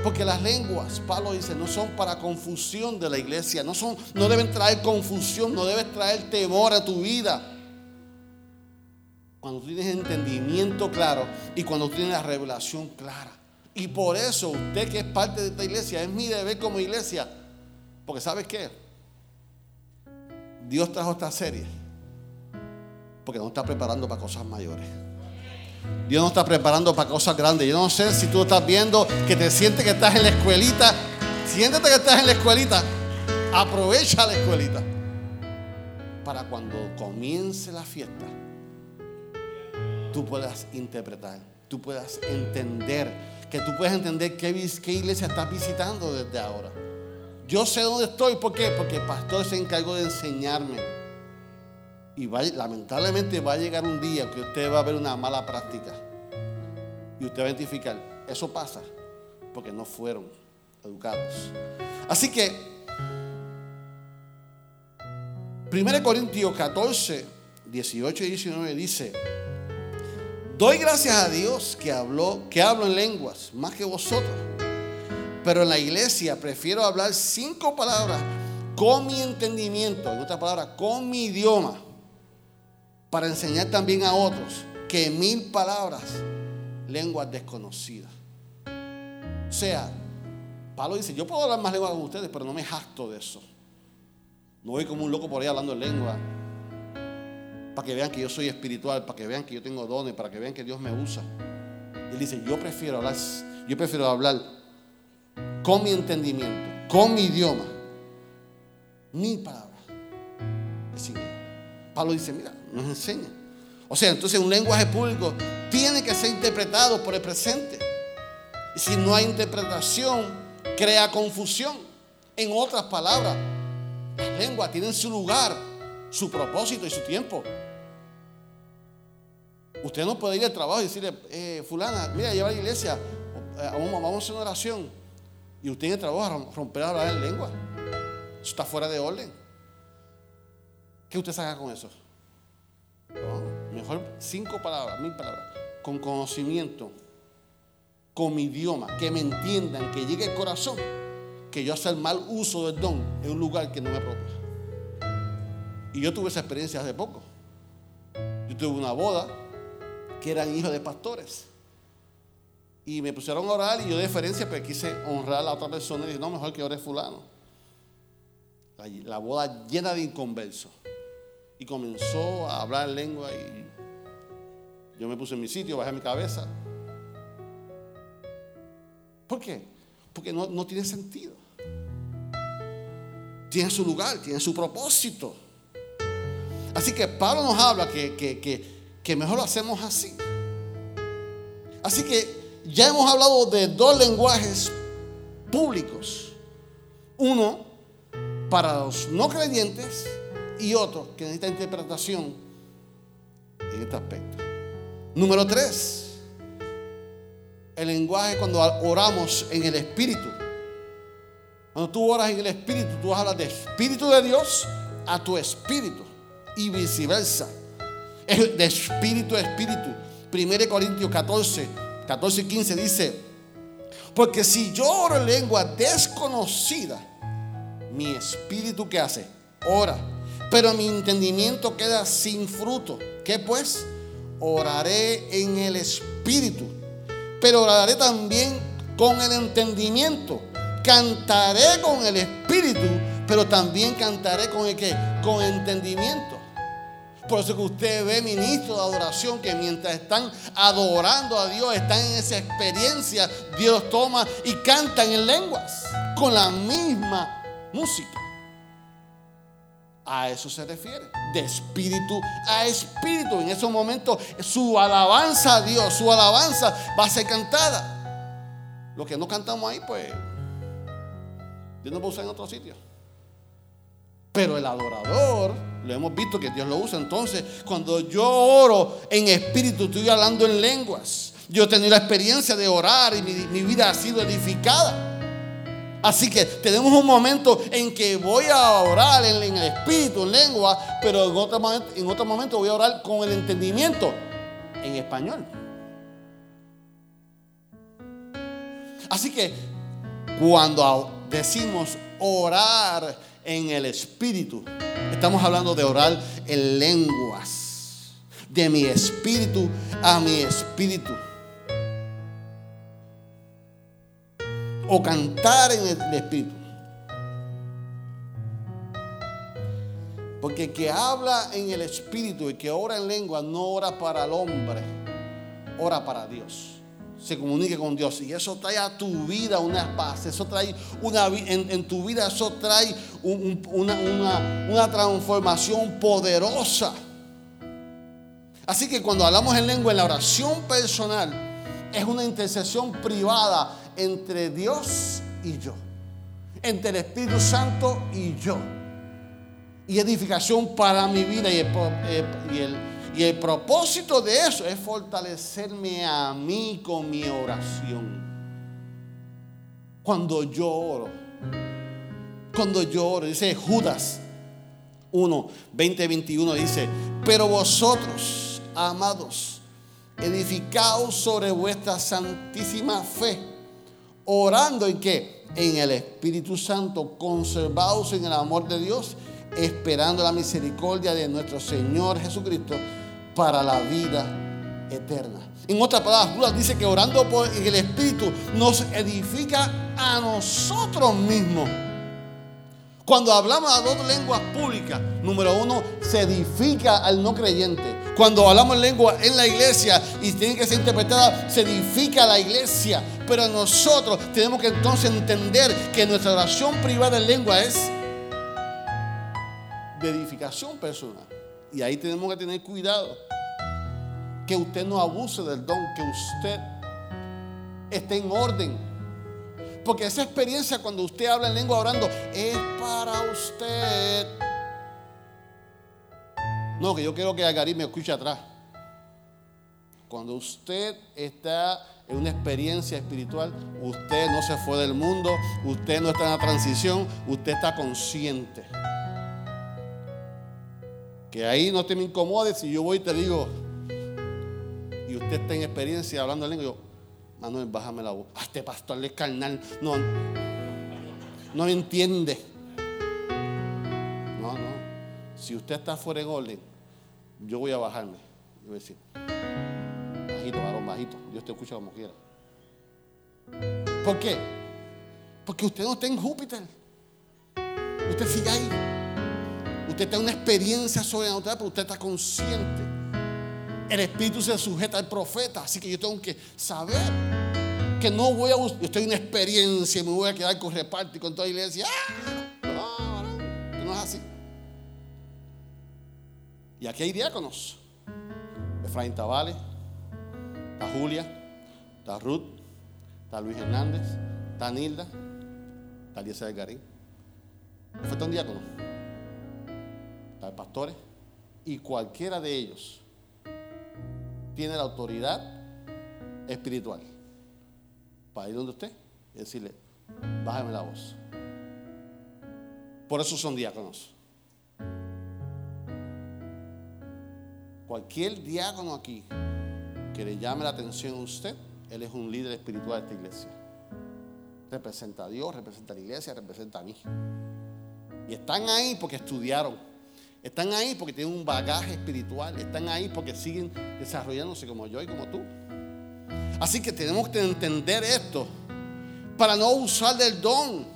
Speaker 2: Porque las lenguas, Pablo dice, no son para confusión de la iglesia, no, son, no deben traer confusión, no deben traer temor a tu vida. Cuando tienes entendimiento claro y cuando tienes la revelación clara. Y por eso usted que es parte de esta iglesia, es mi deber como iglesia. Porque ¿sabes qué? Dios trajo esta serie. Porque nos está preparando para cosas mayores. Dios nos está preparando para cosas grandes. Yo no sé si tú estás viendo que te sientes que estás en la escuelita. Siéntete que estás en la escuelita. Aprovecha la escuelita. Para cuando comience la fiesta tú puedas interpretar, tú puedas entender, que tú puedas entender qué, qué iglesia estás visitando desde ahora. Yo sé dónde estoy, ¿por qué? Porque el pastor se encargó de enseñarme. Y lamentablemente va a llegar un día que usted va a ver una mala práctica. Y usted va a identificar, eso pasa porque no fueron educados. Así que, 1 Corintios 14, 18 y 19 dice, Doy gracias a Dios que habló, que hablo en lenguas más que vosotros. Pero en la iglesia prefiero hablar cinco palabras con mi entendimiento, en otra palabra, con mi idioma, para enseñar también a otros que mil palabras lenguas desconocidas. O sea, Pablo dice, yo puedo hablar más lenguas con ustedes, pero no me jacto de eso. No voy como un loco por ahí hablando en lengua. Para que vean que yo soy espiritual, para que vean que yo tengo dones, para que vean que Dios me usa. Él dice, yo prefiero hablar, yo prefiero hablar con mi entendimiento, con mi idioma, mi palabra. Pablo dice, mira, nos enseña. O sea, entonces un lenguaje público tiene que ser interpretado por el presente. Y si no hay interpretación, crea confusión. En otras palabras, las lenguas tienen su lugar, su propósito y su tiempo. Usted no puede ir al trabajo y decirle, eh, fulana, mira, lleva a la iglesia, eh, vamos, vamos a hacer una oración. Y usted en el trabajo rom- romper a hablar en lengua. Eso está fuera de orden. ¿Qué usted saca con eso? Mejor cinco palabras, mil palabras. Con conocimiento, con mi idioma, que me entiendan, que llegue al corazón, que yo hacer mal uso del don en un lugar que no me apropia. Y yo tuve esa experiencia hace poco. Yo tuve una boda que eran hijos de pastores. Y me pusieron a orar y yo de deferencia pues quise honrar a la otra persona y dije, no, mejor que ore fulano. La, la boda llena de inconversos. Y comenzó a hablar en lengua y yo me puse en mi sitio, bajé mi cabeza. ¿Por qué? Porque no, no tiene sentido. Tiene su lugar, tiene su propósito. Así que Pablo nos habla que, que, que, que mejor lo hacemos así. Así que ya hemos hablado de dos lenguajes públicos. Uno para los no creyentes y otro que necesita interpretación en este aspecto. Número tres, el lenguaje cuando oramos en el Espíritu. Cuando tú oras en el Espíritu, tú hablas de Espíritu de Dios a tu Espíritu y viceversa. De Espíritu a Espíritu. 1 Corintios 14, 14 y 15 dice, porque si yo oro en lengua desconocida, mi espíritu que hace, ora, pero mi entendimiento queda sin fruto. ¿Qué pues? Oraré en el espíritu, pero oraré también con el entendimiento. Cantaré con el espíritu, pero también cantaré con el que, con entendimiento. Por eso que usted ve ministros de adoración que mientras están adorando a Dios, están en esa experiencia, Dios toma y cantan en lenguas con la misma música. A eso se refiere, de espíritu a espíritu. En esos momentos su alabanza a Dios, su alabanza va a ser cantada. Lo que no cantamos ahí, pues Dios nos va a usar en otro sitio. Pero el adorador, lo hemos visto que Dios lo usa. Entonces, cuando yo oro en espíritu, estoy hablando en lenguas. Yo he tenido la experiencia de orar y mi, vida ha sido edificada. Así que tenemos un momento en que voy a orar en, en el espíritu, en lengua, pero en otro, momento, en otro momento voy a orar con el entendimiento en español. Así que cuando decimos orar en el espíritu, estamos hablando de orar en lenguas, de mi espíritu a mi espíritu. o cantar en el Espíritu. Porque el que habla en el Espíritu y que ora en lengua no ora para el hombre, ora para Dios. Se comunica con Dios y eso trae a tu vida una paz, eso trae una en, en tu vida, eso trae un, un, una, una, una transformación poderosa. Así que cuando hablamos en lengua en la oración personal, es una intercesión privada entre Dios y yo, entre el Espíritu Santo y yo, y edificación para mi vida. Y el, y el, y el propósito de eso es fortalecerme a mí con mi oración. Cuando yo oro, cuando yo oro, dice Judas 1, 20, 21, dice, pero vosotros, amados, edificaos sobre vuestra santísima fe orando en qué? En el Espíritu Santo, conservados en el amor de Dios, esperando la misericordia de nuestro Señor Jesucristo para la vida eterna. En otras palabras, Judas dice que orando por el Espíritu nos edifica a nosotros mismos. Cuando hablamos de dos lenguas públicas, número uno, se edifica al no creyente. Cuando hablamos en lengua en la iglesia y tiene que ser interpretada, se edifica a la iglesia. Pero nosotros tenemos que entonces entender que nuestra oración privada en lengua es de edificación personal. Y ahí tenemos que tener cuidado. Que usted no abuse del don, que usted esté en orden. Porque esa experiencia cuando usted habla en lengua orando es para usted. No, que yo quiero que Agarí me escuche atrás. Cuando usted está en una experiencia espiritual, usted no se fue del mundo, usted no está en la transición, usted está consciente. Que ahí no te me incomodes si yo voy y te digo, y usted está en experiencia hablando en lengua, yo, Manuel, bájame la voz. Ah, este pastor es carnal. No, no entiende. No, no. Si usted está fuera en orden, yo voy a bajarme. Yo voy a decir, bajito, varón, bajito. Dios te escucha como quiera. ¿Por qué? Porque usted no está en Júpiter. Usted sigue ahí. Usted en una experiencia sobrenatural, pero usted está consciente. El Espíritu se sujeta al profeta, así que yo tengo que saber que no voy a buscar. Yo en una experiencia y me voy a quedar con reparto y con toda la iglesia. ¡Ah! No, no, no es así. Y aquí hay diáconos. Efraín Tavales, está Julia, está Ruth, está Luis Hernández, está Nilda, está Eliezer Garín. Falta un diácono. Pastores. Y cualquiera de ellos tiene la autoridad espiritual para ir donde usted y decirle, bájame la voz. Por eso son diáconos. Cualquier diácono aquí que le llame la atención a usted, él es un líder espiritual de esta iglesia. Representa a Dios, representa a la iglesia, representa a mí. Y están ahí porque estudiaron. Están ahí porque tienen un bagaje espiritual. Están ahí porque siguen desarrollándose como yo y como tú. Así que tenemos que entender esto para no usar del don.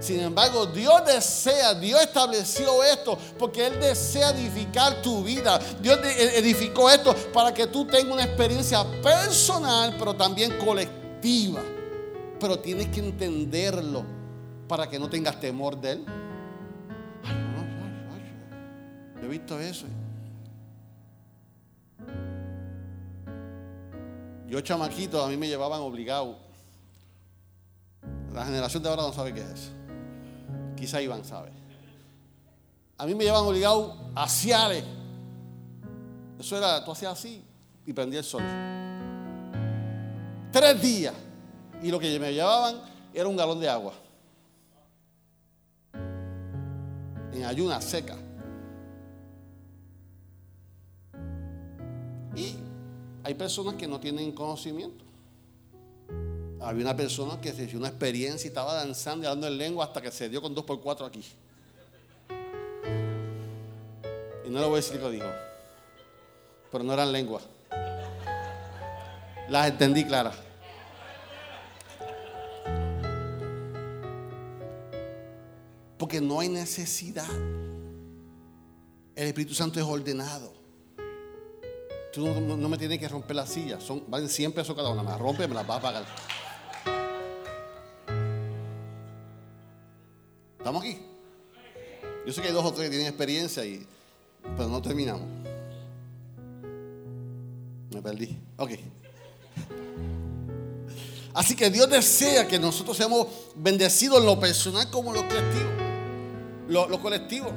Speaker 2: Sin embargo, Dios desea, Dios estableció esto porque Él desea edificar tu vida. Dios edificó esto para que tú tengas una experiencia personal, pero también colectiva. Pero tienes que entenderlo para que no tengas temor de Él. Yo he visto eso. Yo chamaquito, a mí me llevaban obligado. La generación de ahora no sabe qué es. Quizá Iván sabe. A mí me llevaban obligado a ciales. Eso era, tú hacías así y prendía el sol. Tres días. Y lo que me llevaban era un galón de agua. En ayuna seca. Y hay personas que no tienen conocimiento. Había una persona que se hizo una experiencia y estaba danzando y hablando en lengua hasta que se dio con dos por cuatro aquí. Y no le voy a decir lo dijo. Pero no eran lenguas. Las entendí claras. Porque no hay necesidad. El Espíritu Santo es ordenado. No, me tienes que romper las sillas. Son, valen 100 pesos cada una. Me las rompe me las va a pagar. ¿Estamos aquí? Yo sé que hay dos o tres que tienen experiencia, y, pero no terminamos. Me perdí. Ok. Así que Dios desea que nosotros seamos bendecidos en lo personal como en lo colectivo. Lo, lo colectivo.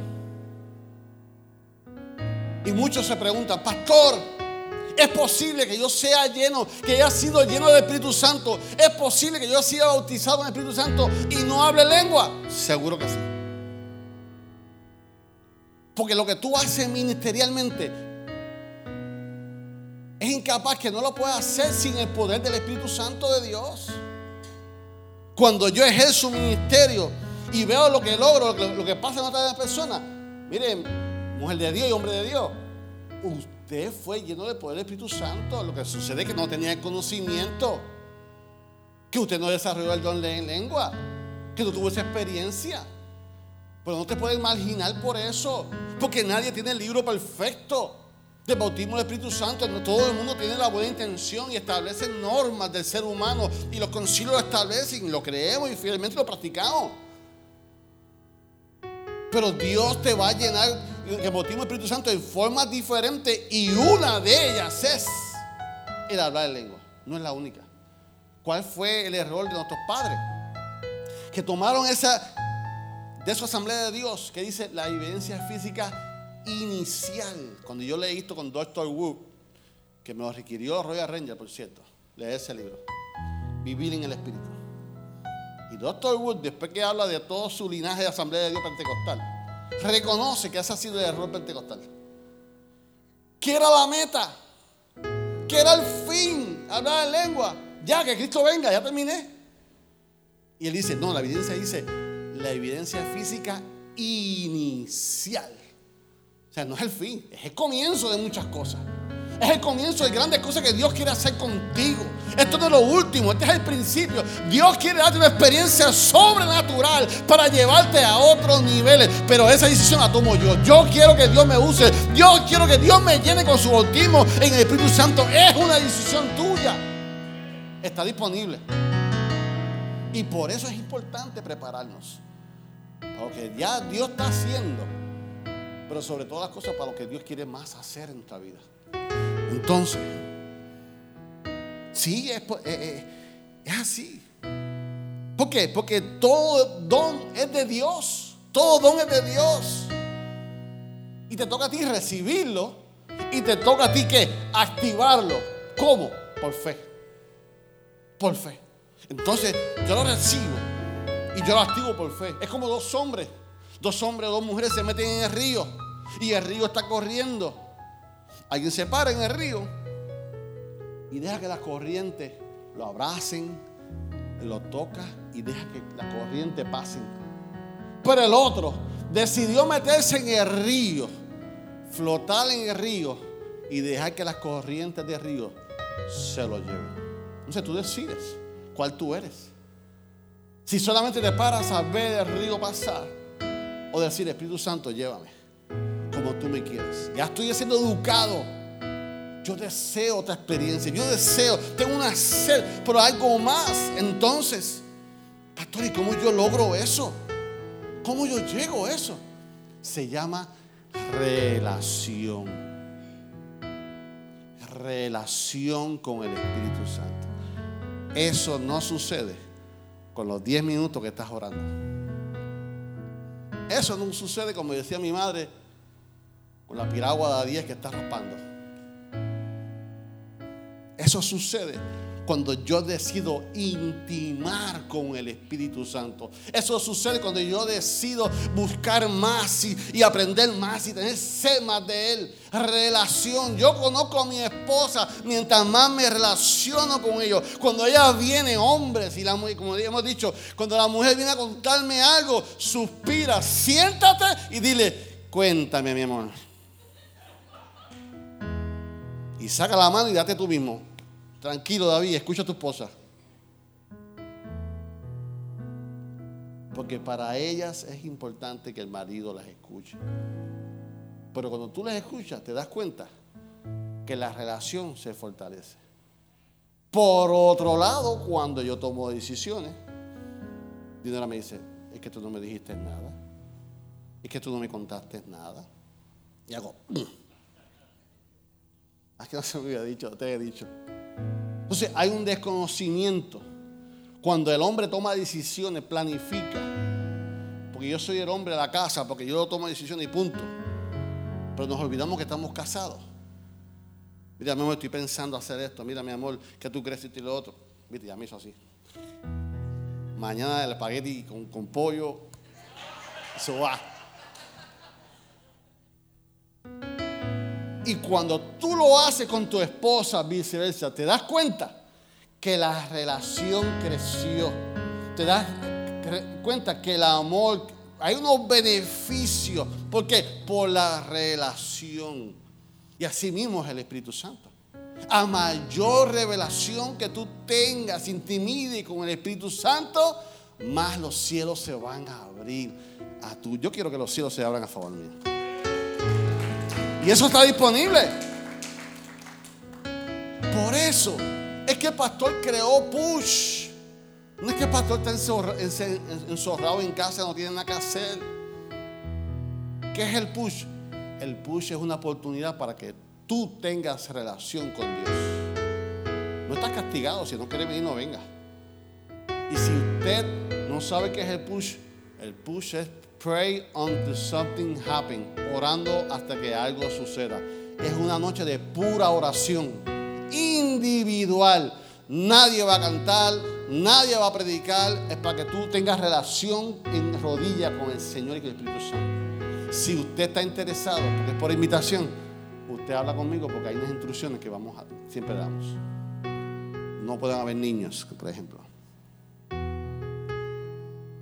Speaker 2: Y muchos se preguntan, pastor, ¿es posible que yo sea lleno, que haya sido lleno del Espíritu Santo? ¿Es posible que yo sea bautizado en el Espíritu Santo y no hable lengua? Seguro que sí. Porque lo que tú haces ministerialmente es incapaz que no lo puedas hacer sin el poder del Espíritu Santo de Dios. Cuando yo ejerzo un ministerio y veo lo que logro, lo que, lo que pasa en otras personas, miren, mujer de Dios y hombre de Dios, usted fue lleno del poder del Espíritu Santo. Lo que sucede es que no tenía el conocimiento. Que usted no desarrolló el don de lengua. Que no tuvo esa experiencia. Pero no te puedes marginar por eso. Porque nadie tiene el libro perfecto del bautismo del Espíritu Santo. Todo el mundo tiene la buena intención y establece normas del ser humano. Y los concilios lo establecen, lo creemos y fielmente lo practicamos. Pero Dios te va a llenar el bautismo del Espíritu Santo en formas diferentes y una de ellas es el hablar en lengua. No es la única. ¿Cuál fue el error de nuestros padres? Que tomaron esa de su asamblea de Dios que dice la evidencia física inicial. Cuando yo leí esto con Dr. Wood, que me lo requirió Royal Ranger, por cierto, leí ese libro, Vivir en el Espíritu. Y Dr. Wood, después que habla de todo su linaje de asamblea de Dios pentecostal, reconoce que ese ha sido el error pentecostal. ¿Qué era la meta? ¿Qué era el fin? Hablar en lengua. Ya que Cristo venga, ya terminé. Y él dice, no, la evidencia dice, la evidencia física inicial. O sea, no es el fin, es el comienzo de muchas cosas. Es el comienzo de grandes cosas que Dios quiere hacer contigo. Esto no es lo último, este es el principio. Dios quiere darte una experiencia sobrenatural para llevarte a otros niveles. Pero esa decisión la tomo yo. Yo quiero que Dios me use. Yo quiero que Dios me llene con su bautismo en el Espíritu Santo. Es una decisión tuya. Está disponible. Y por eso es importante prepararnos. Para lo que ya Dios está haciendo. Pero sobre todas las cosas para lo que Dios quiere más hacer en nuestra vida. Entonces, sí, eh, eh, es así. ¿Por qué? Porque todo don es de Dios. Todo don es de Dios. Y te toca a ti recibirlo. Y te toca a ti que activarlo. ¿Cómo? Por fe. Por fe. Entonces, yo lo recibo. Y yo lo activo por fe. Es como dos hombres. Dos hombres dos mujeres se meten en el río. Y el río está corriendo. Alguien se para en el río y deja que la corriente lo abracen, lo toca y deja que la corriente pase. Pero el otro decidió meterse en el río, flotar en el río y dejar que las corrientes del río se lo lleven. Entonces tú decides cuál tú eres. Si solamente te paras a ver el río pasar o decir, Espíritu Santo, llévame tú me quieras. Ya estoy siendo educado. Yo deseo otra experiencia. Yo deseo, tengo una sed, pero algo más. Entonces, pastor, ¿y cómo yo logro eso? ¿Cómo yo llego a eso? Se llama relación. Relación con el Espíritu Santo. Eso no sucede con los 10 minutos que estás orando. Eso no sucede, como decía mi madre, con la piragua de 10 que está raspando. Eso sucede cuando yo decido intimar con el Espíritu Santo. Eso sucede cuando yo decido buscar más y, y aprender más y tener sed más de Él. Relación. Yo conozco a mi esposa mientras más me relaciono con ellos. Cuando ella viene, hombres, y la, como hemos dicho, cuando la mujer viene a contarme algo, suspira, siéntate y dile, cuéntame mi amor. Y saca la mano y date tú mismo. Tranquilo, David, escucha a tu esposa. Porque para ellas es importante que el marido las escuche. Pero cuando tú las escuchas, te das cuenta que la relación se fortalece. Por otro lado, cuando yo tomo decisiones, Dinora me dice, es que tú no me dijiste nada. Es que tú no me contaste nada. Y hago, es que no se me había dicho, te he dicho. Entonces hay un desconocimiento. Cuando el hombre toma decisiones, planifica. Porque yo soy el hombre de la casa, porque yo tomo decisiones y punto. Pero nos olvidamos que estamos casados. Mira, mi amor, estoy pensando hacer esto. Mira, mi amor, ¿qué tú crees esto y lo otro? Viste, ya me hizo así. Mañana el espagueti con, con pollo. Eso va. Y cuando tú lo haces con tu esposa, viceversa, te das cuenta que la relación creció. Te das cuenta que el amor, hay unos beneficios. ¿Por qué? Por la relación. Y así mismo es el Espíritu Santo. A mayor revelación que tú tengas, intimide con el Espíritu Santo, más los cielos se van a abrir a tu. Yo quiero que los cielos se abran a favor mío. Y eso está disponible. Por eso es que el pastor creó push. No es que el pastor está enzorrado en casa, no tiene nada que hacer. ¿Qué es el push? El push es una oportunidad para que tú tengas relación con Dios. No estás castigado, si no quiere venir, no venga. Y si usted no sabe qué es el push, el push es pray until something happen, orando hasta que algo suceda. Es una noche de pura oración, individual. Nadie va a cantar, nadie va a predicar, es para que tú tengas relación en rodilla con el Señor y con el Espíritu Santo. Si usted está interesado, porque es por invitación, usted habla conmigo porque hay unas instrucciones que vamos a, siempre damos. No pueden haber niños, por ejemplo.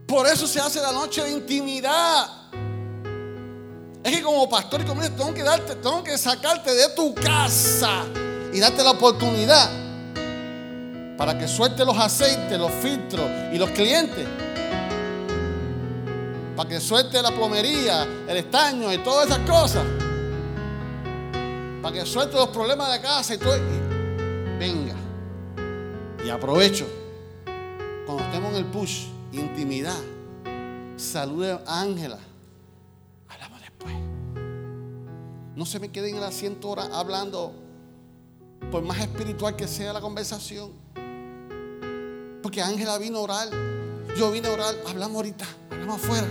Speaker 2: Por eso se hace la noche de intimidad. Es que como pastor y como tengo que darte, tengo que sacarte de tu casa y darte la oportunidad para que suelte los aceites, los filtros y los clientes. Para que suelte la plomería, el estaño y todas esas cosas. Para que suelte los problemas de casa y todo. Venga. Y aprovecho. Cuando estemos en el push, intimidad. Salude a Ángela. Hablamos después. No se me quede en el asiento ahora hablando, por más espiritual que sea la conversación. Porque Ángela vino a orar. Yo vine a orar. Hablamos ahorita. Hablamos afuera.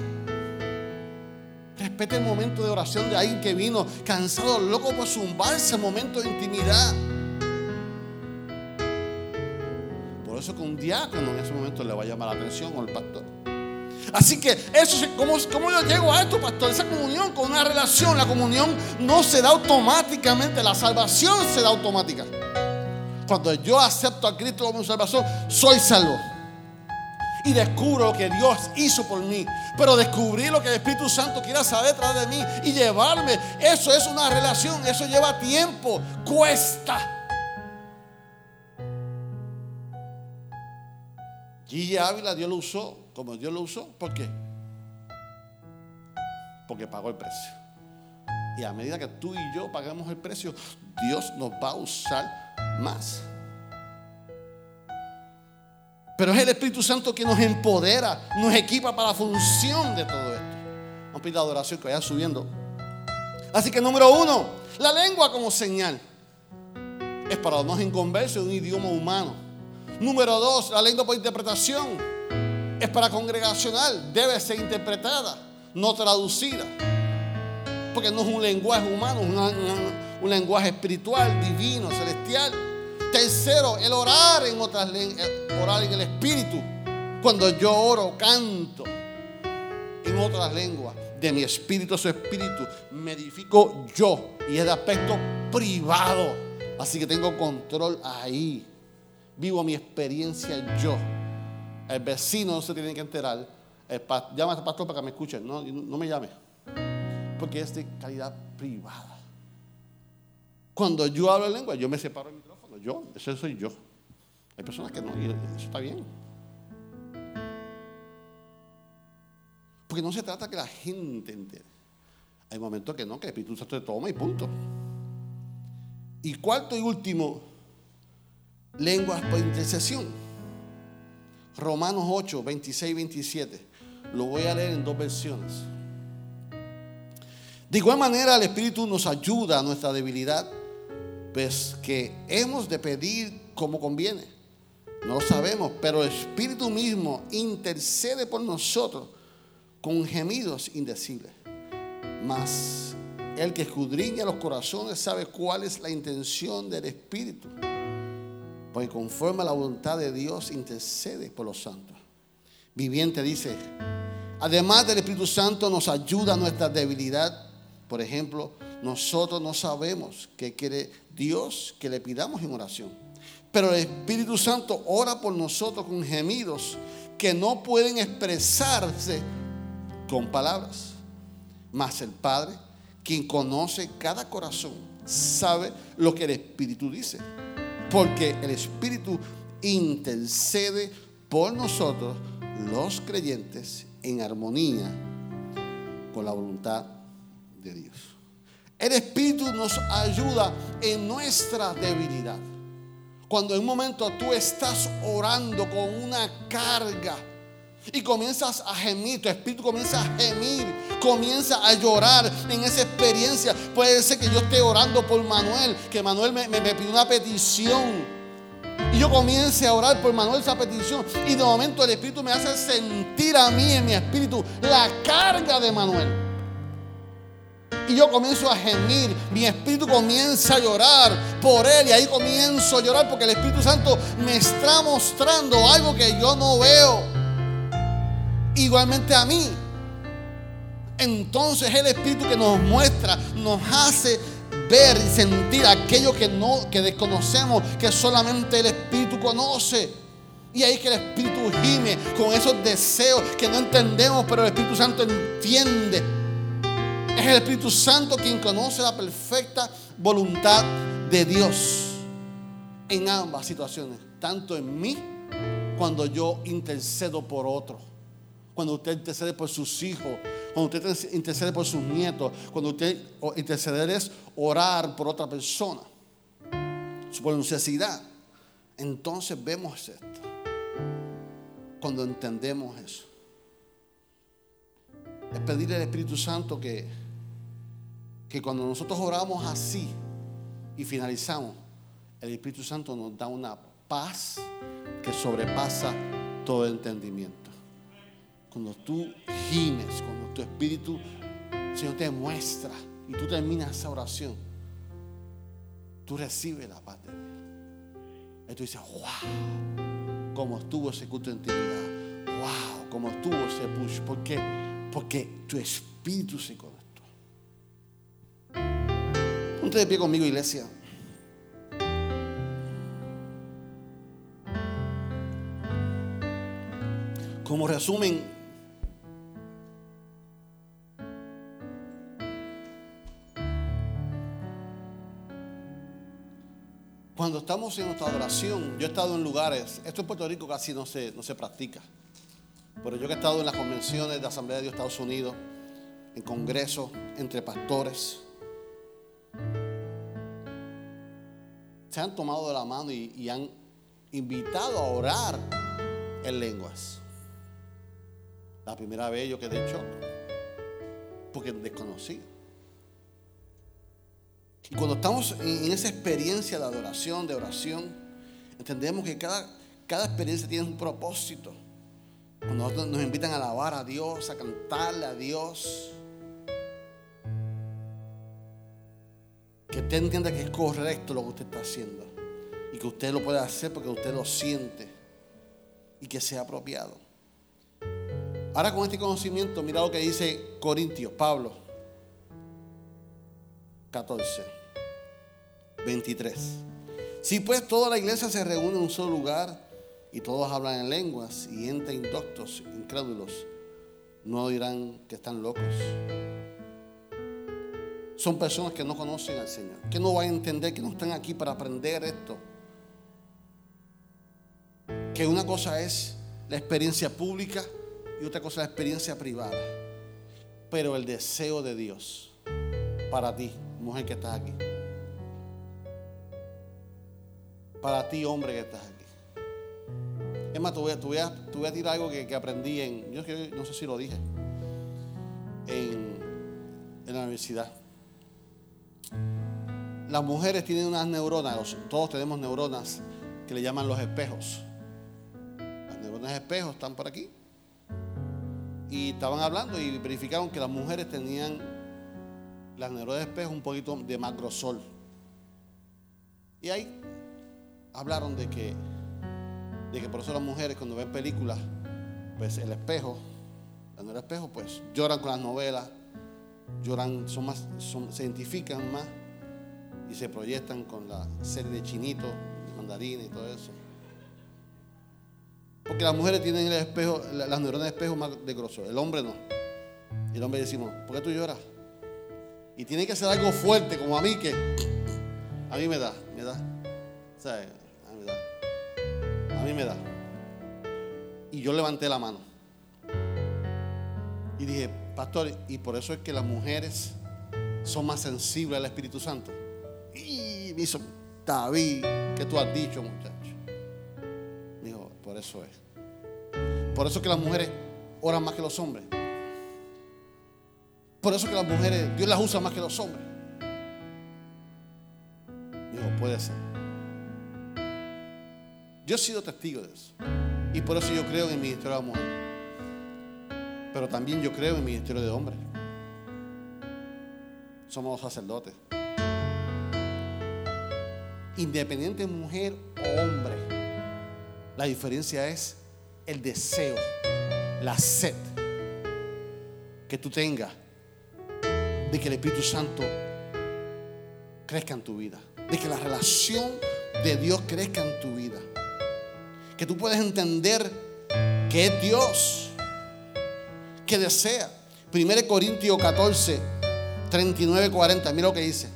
Speaker 2: Respete el momento de oración de alguien que vino cansado, loco por zumbarse, momento de intimidad. Por eso que un diácono en ese momento le va a llamar la atención o el pastor. Así que eso, es- ¿cómo, ¿cómo yo llego a esto, pastor? Esa comunión con una relación, la comunión no se da automáticamente, la salvación se da automática. Cuando yo acepto a Cristo como mi salvación, soy salvo. Y descubro lo que Dios hizo por mí. Pero descubrir lo que el Espíritu Santo quiere saber través de mí y llevarme. Eso es una relación. Eso lleva tiempo. Cuesta. Gigi Ávila Dios lo usó como Dios lo usó. ¿Por qué? Porque pagó el precio. Y a medida que tú y yo pagamos el precio, Dios nos va a usar más. Pero es el Espíritu Santo que nos empodera, nos equipa para la función de todo esto. Vamos a pedir la adoración que vaya subiendo. Así que número uno, la lengua como señal. Es para los inconversos de un idioma humano. Número dos, la lengua por interpretación. Es para congregacional, debe ser interpretada, no traducida. Porque no es un lenguaje humano, es un lenguaje espiritual, divino, celestial. Tercero, el orar en otras lenguas, orar en el espíritu. Cuando yo oro, canto en otras lenguas, de mi espíritu a su espíritu, me edifico yo y es de aspecto privado. Así que tengo control ahí. Vivo mi experiencia yo. El vecino no se tiene que enterar. El pa- llama a este pastor para que me escuche. No, no me llame. Porque es de calidad privada. Cuando yo hablo en lengua, yo me separo el micrófono. Yo, eso soy yo. Hay personas que no, y eso está bien. Porque no se trata que la gente entere. Hay momentos que no, que el Espíritu Santo te toma y punto. Y cuarto y último, lenguas por intercesión. Romanos 8, 26 y 27. Lo voy a leer en dos versiones. De igual manera, el Espíritu nos ayuda a nuestra debilidad, pues que hemos de pedir como conviene. No lo sabemos, pero el Espíritu mismo intercede por nosotros con gemidos indecibles. Mas el que escudriña los corazones sabe cuál es la intención del Espíritu. Porque conforme a la voluntad de Dios intercede por los santos. Viviente dice, además del Espíritu Santo nos ayuda a nuestra debilidad. Por ejemplo, nosotros no sabemos qué quiere Dios que le pidamos en oración. Pero el Espíritu Santo ora por nosotros con gemidos que no pueden expresarse con palabras. Mas el Padre, quien conoce cada corazón, sabe lo que el Espíritu dice. Porque el Espíritu intercede por nosotros, los creyentes, en armonía con la voluntad de Dios. El Espíritu nos ayuda en nuestra debilidad. Cuando en un momento tú estás orando con una carga y comienzas a gemir, tu espíritu comienza a gemir, comienza a llorar en esa experiencia. Puede ser que yo esté orando por Manuel, que Manuel me, pidió una petición. Y yo comience a orar por Manuel esa petición. Y de momento el Espíritu me hace sentir a mí en mi espíritu la carga de Manuel. Y yo comienzo a gemir, mi espíritu comienza a llorar por él y ahí comienzo a llorar porque el Espíritu Santo me está mostrando algo que yo no veo. Igualmente a mí. Entonces el Espíritu que nos muestra, nos hace ver y sentir aquello que no que desconocemos, que solamente el Espíritu conoce. Y ahí que el Espíritu gime con esos deseos que no entendemos, pero el Espíritu Santo entiende. Es el Espíritu Santo quien conoce la perfecta voluntad de Dios en ambas situaciones, tanto en mí cuando yo intercedo por otro, cuando usted intercede por sus hijos, cuando usted intercede por sus nietos, cuando usted interceder es orar por otra persona, por necesidad. Entonces vemos esto. Cuando entendemos eso. Es pedirle al Espíritu Santo que, que cuando nosotros oramos así y finalizamos, el Espíritu Santo nos da una paz que sobrepasa todo entendimiento. Cuando tú gimes, cuando tu espíritu, Señor te muestra y tú terminas esa oración, tú recibes la paz de Dios. Y tú dices, wow, cómo estuvo ese culto de intimidad, wow, cómo estuvo ese push. ¿Por qué? Porque tu espíritu se conectó. Ponte de pie conmigo, iglesia. Como resumen, cuando estamos en nuestra adoración, yo he estado en lugares, esto en Puerto Rico casi no se, no se practica, pero yo que he estado en las convenciones de Asamblea de Dios Estados Unidos, en congresos entre pastores, se han tomado de la mano y, han invitado a orar en lenguas. La primera vez yo quedé en shock, porque desconocí. Y cuando estamos en, esa experiencia de adoración, de oración, entendemos que cada, cada experiencia tiene un propósito. Cuando nosotros nos invitan a alabar a Dios, a cantarle a Dios, que usted entienda que es correcto lo que usted está haciendo y que usted lo puede hacer porque usted lo siente y que sea apropiado. Ahora con este conocimiento, mira lo que dice Corintios, Pablo 14, 23. Si pues toda la iglesia se reúne en un solo lugar y todos hablan en lenguas y entran indoctos, incrédulos, no dirán que están locos. Son personas que no conocen al Señor, que no van a entender que no están aquí para aprender esto. Que una cosa es la experiencia pública y otra cosa es la experiencia privada. Pero el deseo de Dios para ti, mujer que estás aquí. Para ti, hombre que estás aquí. Es más, te voy a, te voy a, te voy a tirar algo que, que aprendí en, yo no sé si lo dije, en, en la universidad. Las mujeres tienen unas neuronas, todos tenemos neuronas que le llaman los espejos. Las neuronas espejos están por aquí. Y estaban hablando y verificaron que las mujeres tenían las neuronas espejos un poquito de más grosor. Y ahí hablaron de que, de que por eso las mujeres cuando ven películas, pues el espejo, las neuronas espejo, pues lloran con las novelas, lloran, son más, se identifican más y se proyectan con la serie de chinitos, de mandarines y todo eso. Porque las mujeres tienen espejo, las neuronas de espejo más de grosor, el hombre no. El hombre decimos, ¿por qué tú lloras? Y tiene que ser algo fuerte, como a mí, que A mí me da, me da. ¿Sabe? A mí me da. A mí me da. Y yo levanté la mano. Y dije, pastor, y por eso es que las mujeres son más sensibles al Espíritu Santo. Y me hizo, David, ¿qué tú has dicho, muchacho? Me dijo, por eso es. Por eso es que las mujeres oran más que los hombres. Por eso es que las mujeres, Dios las usa más que los hombres. Dijo, puede ser. Yo he sido testigo de eso. Y por eso yo creo en el ministerio de la mujer. Pero también yo creo en el ministerio de hombres. Somos los sacerdotes. Independiente mujer o hombre, la diferencia es el deseo, la sed que tú tengas de que el Espíritu Santo crezca en tu vida, de que la relación de Dios crezca en tu vida, que tú puedes entender que es Dios que desea. 1 Corintios 14, 39, 40, mira lo que dice.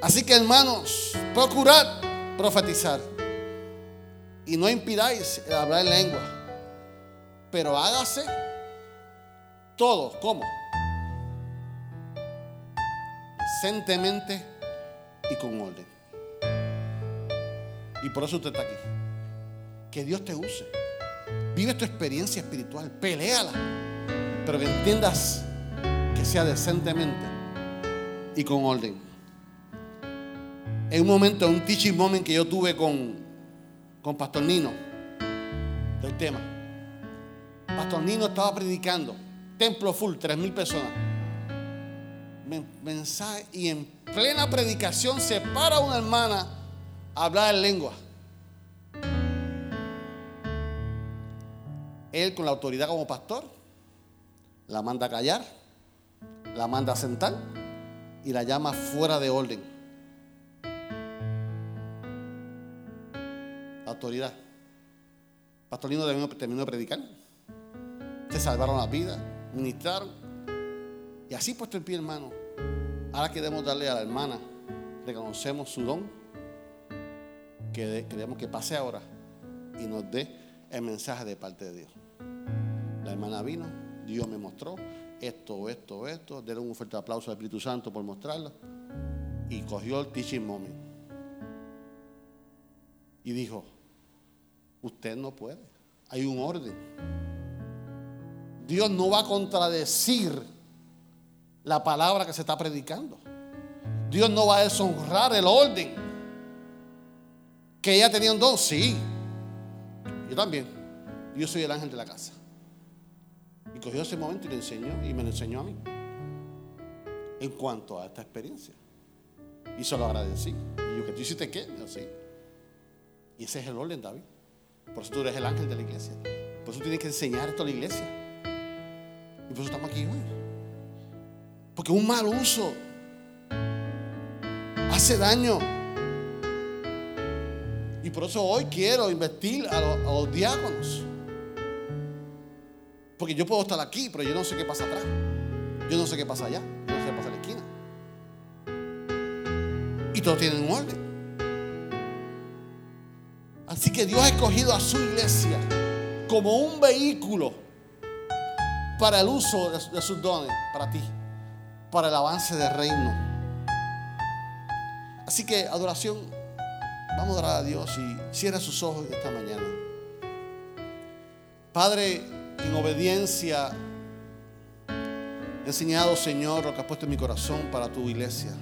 Speaker 2: Así que hermanos, procurad profetizar y no impidáis el hablar en lengua, pero hágase todo, ¿cómo? Decentemente y con orden. Y por eso usted está aquí. Que Dios te use. Vive tu experiencia espiritual, peleala, pero que entiendas que sea decentemente y con orden. En un momento, un teaching moment que yo tuve con, con Pastor Nino, del tema. Pastor Nino estaba predicando, templo full, tres mil personas. Men- Mensaje, y en plena predicación se para una hermana a hablar en lengua. Él con la autoridad como pastor, la manda a callar, la manda a sentar y la llama fuera de orden. La autoridad. Pastorino terminó, terminó de predicar. Se salvaron las vidas, ministraron. Y así puesto el pie, hermano. Ahora queremos darle a la hermana, reconocemos su don, que queremos que pase ahora y nos dé el mensaje de parte de Dios. La hermana vino, Dios me mostró esto, esto, esto. Denle un fuerte aplauso al Espíritu Santo por mostrarlo. Y cogió el teaching moment. Y dijo, usted no puede. Hay un orden. Dios no va a contradecir la palabra que se está predicando. Dios no va a deshonrar el orden. Que ella tenía un don, sí. Yo también. Yo soy el ángel de la casa. Y cogió ese momento y le enseñó, y me lo enseñó a mí. En cuanto a esta experiencia. Y se lo agradecí. Y yo, ¿que tú hiciste qué? Yo, sí. Y ese es el orden, David. Por eso tú eres el ángel de la iglesia. Por eso tienes que enseñar esto a la iglesia. Y por eso estamos aquí hoy. Porque un mal uso hace daño. Y por eso hoy quiero investir a los, diáconos. Porque yo puedo estar aquí, pero yo no sé qué pasa atrás. Yo no sé qué pasa allá. Yo no sé qué pasa en la esquina. Y todo tiene un orden. Así que Dios ha escogido a su iglesia como un vehículo para el uso de sus dones, para ti, para el avance del reino. Así que adoración, vamos a orar a Dios y cierra sus ojos esta mañana. Padre, en obediencia, he enseñado, Señor, lo que has puesto en mi corazón para tu iglesia.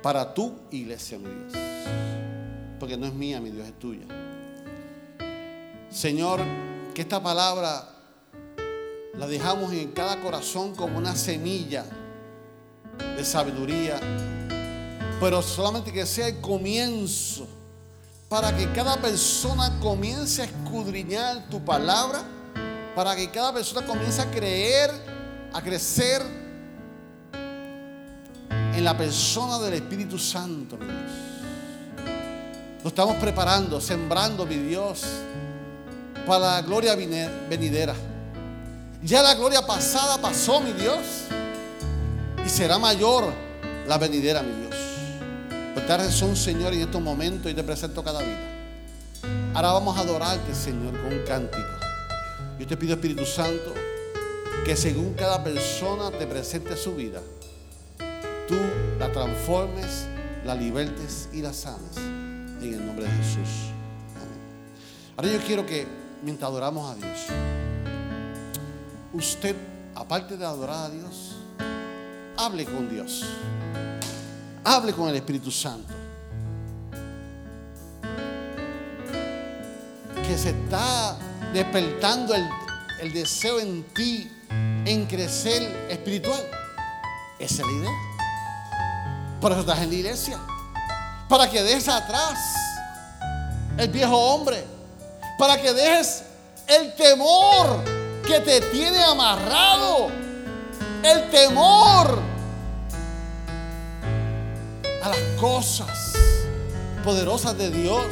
Speaker 2: Para tu iglesia, mi Dios. Porque no es mía, mi Dios, es tuya. Señor, que esta palabra la dejamos en cada corazón como una semilla de sabiduría. Pero solamente que sea el comienzo para que cada persona comience a escudriñar tu palabra, para que cada persona comience a creer, a crecer en la persona del Espíritu Santo, mi Dios. Nos estamos preparando, sembrando, mi Dios, para la gloria venidera. Ya la gloria pasada pasó, mi Dios, y será mayor la venidera, mi Dios. Pues guitarras son, Señor, en estos momentos y te presento cada vida. Ahora vamos a adorarte, Señor, con un cántico. Yo te pido, Espíritu Santo, que según cada persona te presente su vida, tú la transformes, la libertes y la sanes. En el nombre de Jesús. Amén. Ahora yo quiero que, mientras adoramos a Dios, usted, aparte de adorar a Dios, hable con Dios. Hable con el Espíritu Santo. Que se está despertando el, el deseo en ti en crecer espiritual. Esa es la idea. Por eso estás en la iglesia. Para que dejes atrás el viejo hombre. Para que dejes el temor que te tiene amarrado. El temor a las cosas poderosas de Dios.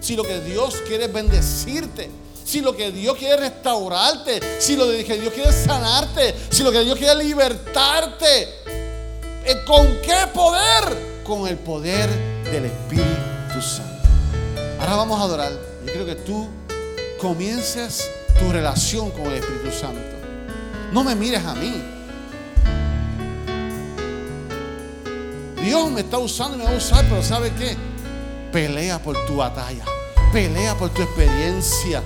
Speaker 2: Si lo que Dios quiere es bendecirte. Si lo que Dios quiere es restaurarte. Si lo que Dios quiere es sanarte. Si lo que Dios quiere es libertarte. Eh, ¿Con qué poder? Con el poder del Espíritu Santo. Ahora vamos a adorar. Yo quiero que tú comiences tu relación con el Espíritu Santo. No me mires a mí. Dios me está usando y me va a usar, pero ¿sabe qué? Pelea por tu batalla. Pelea por tu experiencia.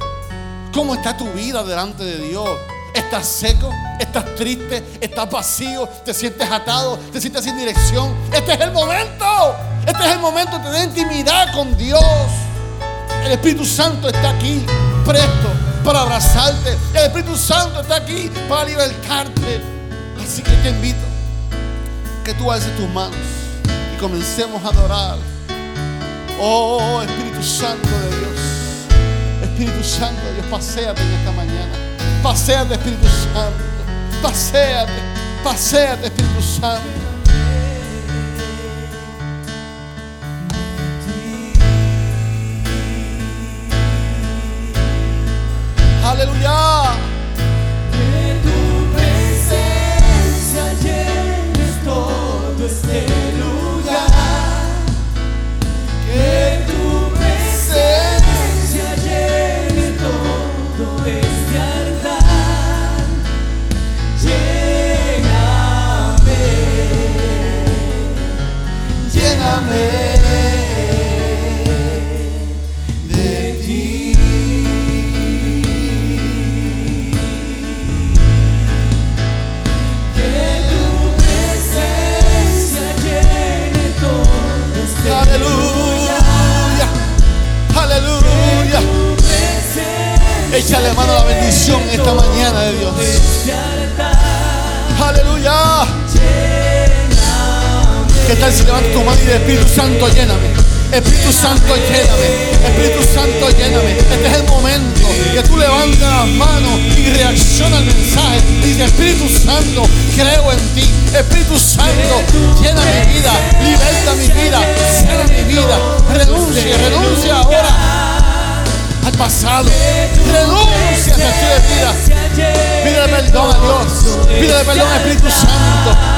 Speaker 2: ¿Cómo está tu vida delante de Dios? ¿Estás seco? ¿Estás triste? ¿Estás vacío? ¿Te sientes atado? ¿Te sientes sin dirección? Este es el momento. Este es el momento de tener intimidad con Dios. El Espíritu Santo está aquí, presto para abrazarte. El Espíritu Santo está aquí para libertarte. Así que te invito que tú alces tus manos comencemos a adorar. Oh Espíritu Santo de Dios. Espíritu Santo de Dios, paséate en esta mañana. Paséate, Espíritu Santo. Paséate, paséate, Espíritu Santo. Aleluya.
Speaker 5: Que tu presencia llenes todo este
Speaker 2: Échale mano a la bendición en esta mañana de Dios. Aleluya. ¿Qué tal si levantas tu mano y de Espíritu Santo lléname? Espíritu Santo lléname. Espíritu Santo lléname. Este es el momento que tú levantas las manos y reacciona al mensaje. Dice Espíritu Santo, creo en ti. Espíritu Santo, llena mi vida, liberta mi vida, sana mi vida. Renuncia, renuncia ahora al pasado. Renuncia a de vida. Pídele perdón a Dios. Pídele perdón al Espíritu Santo.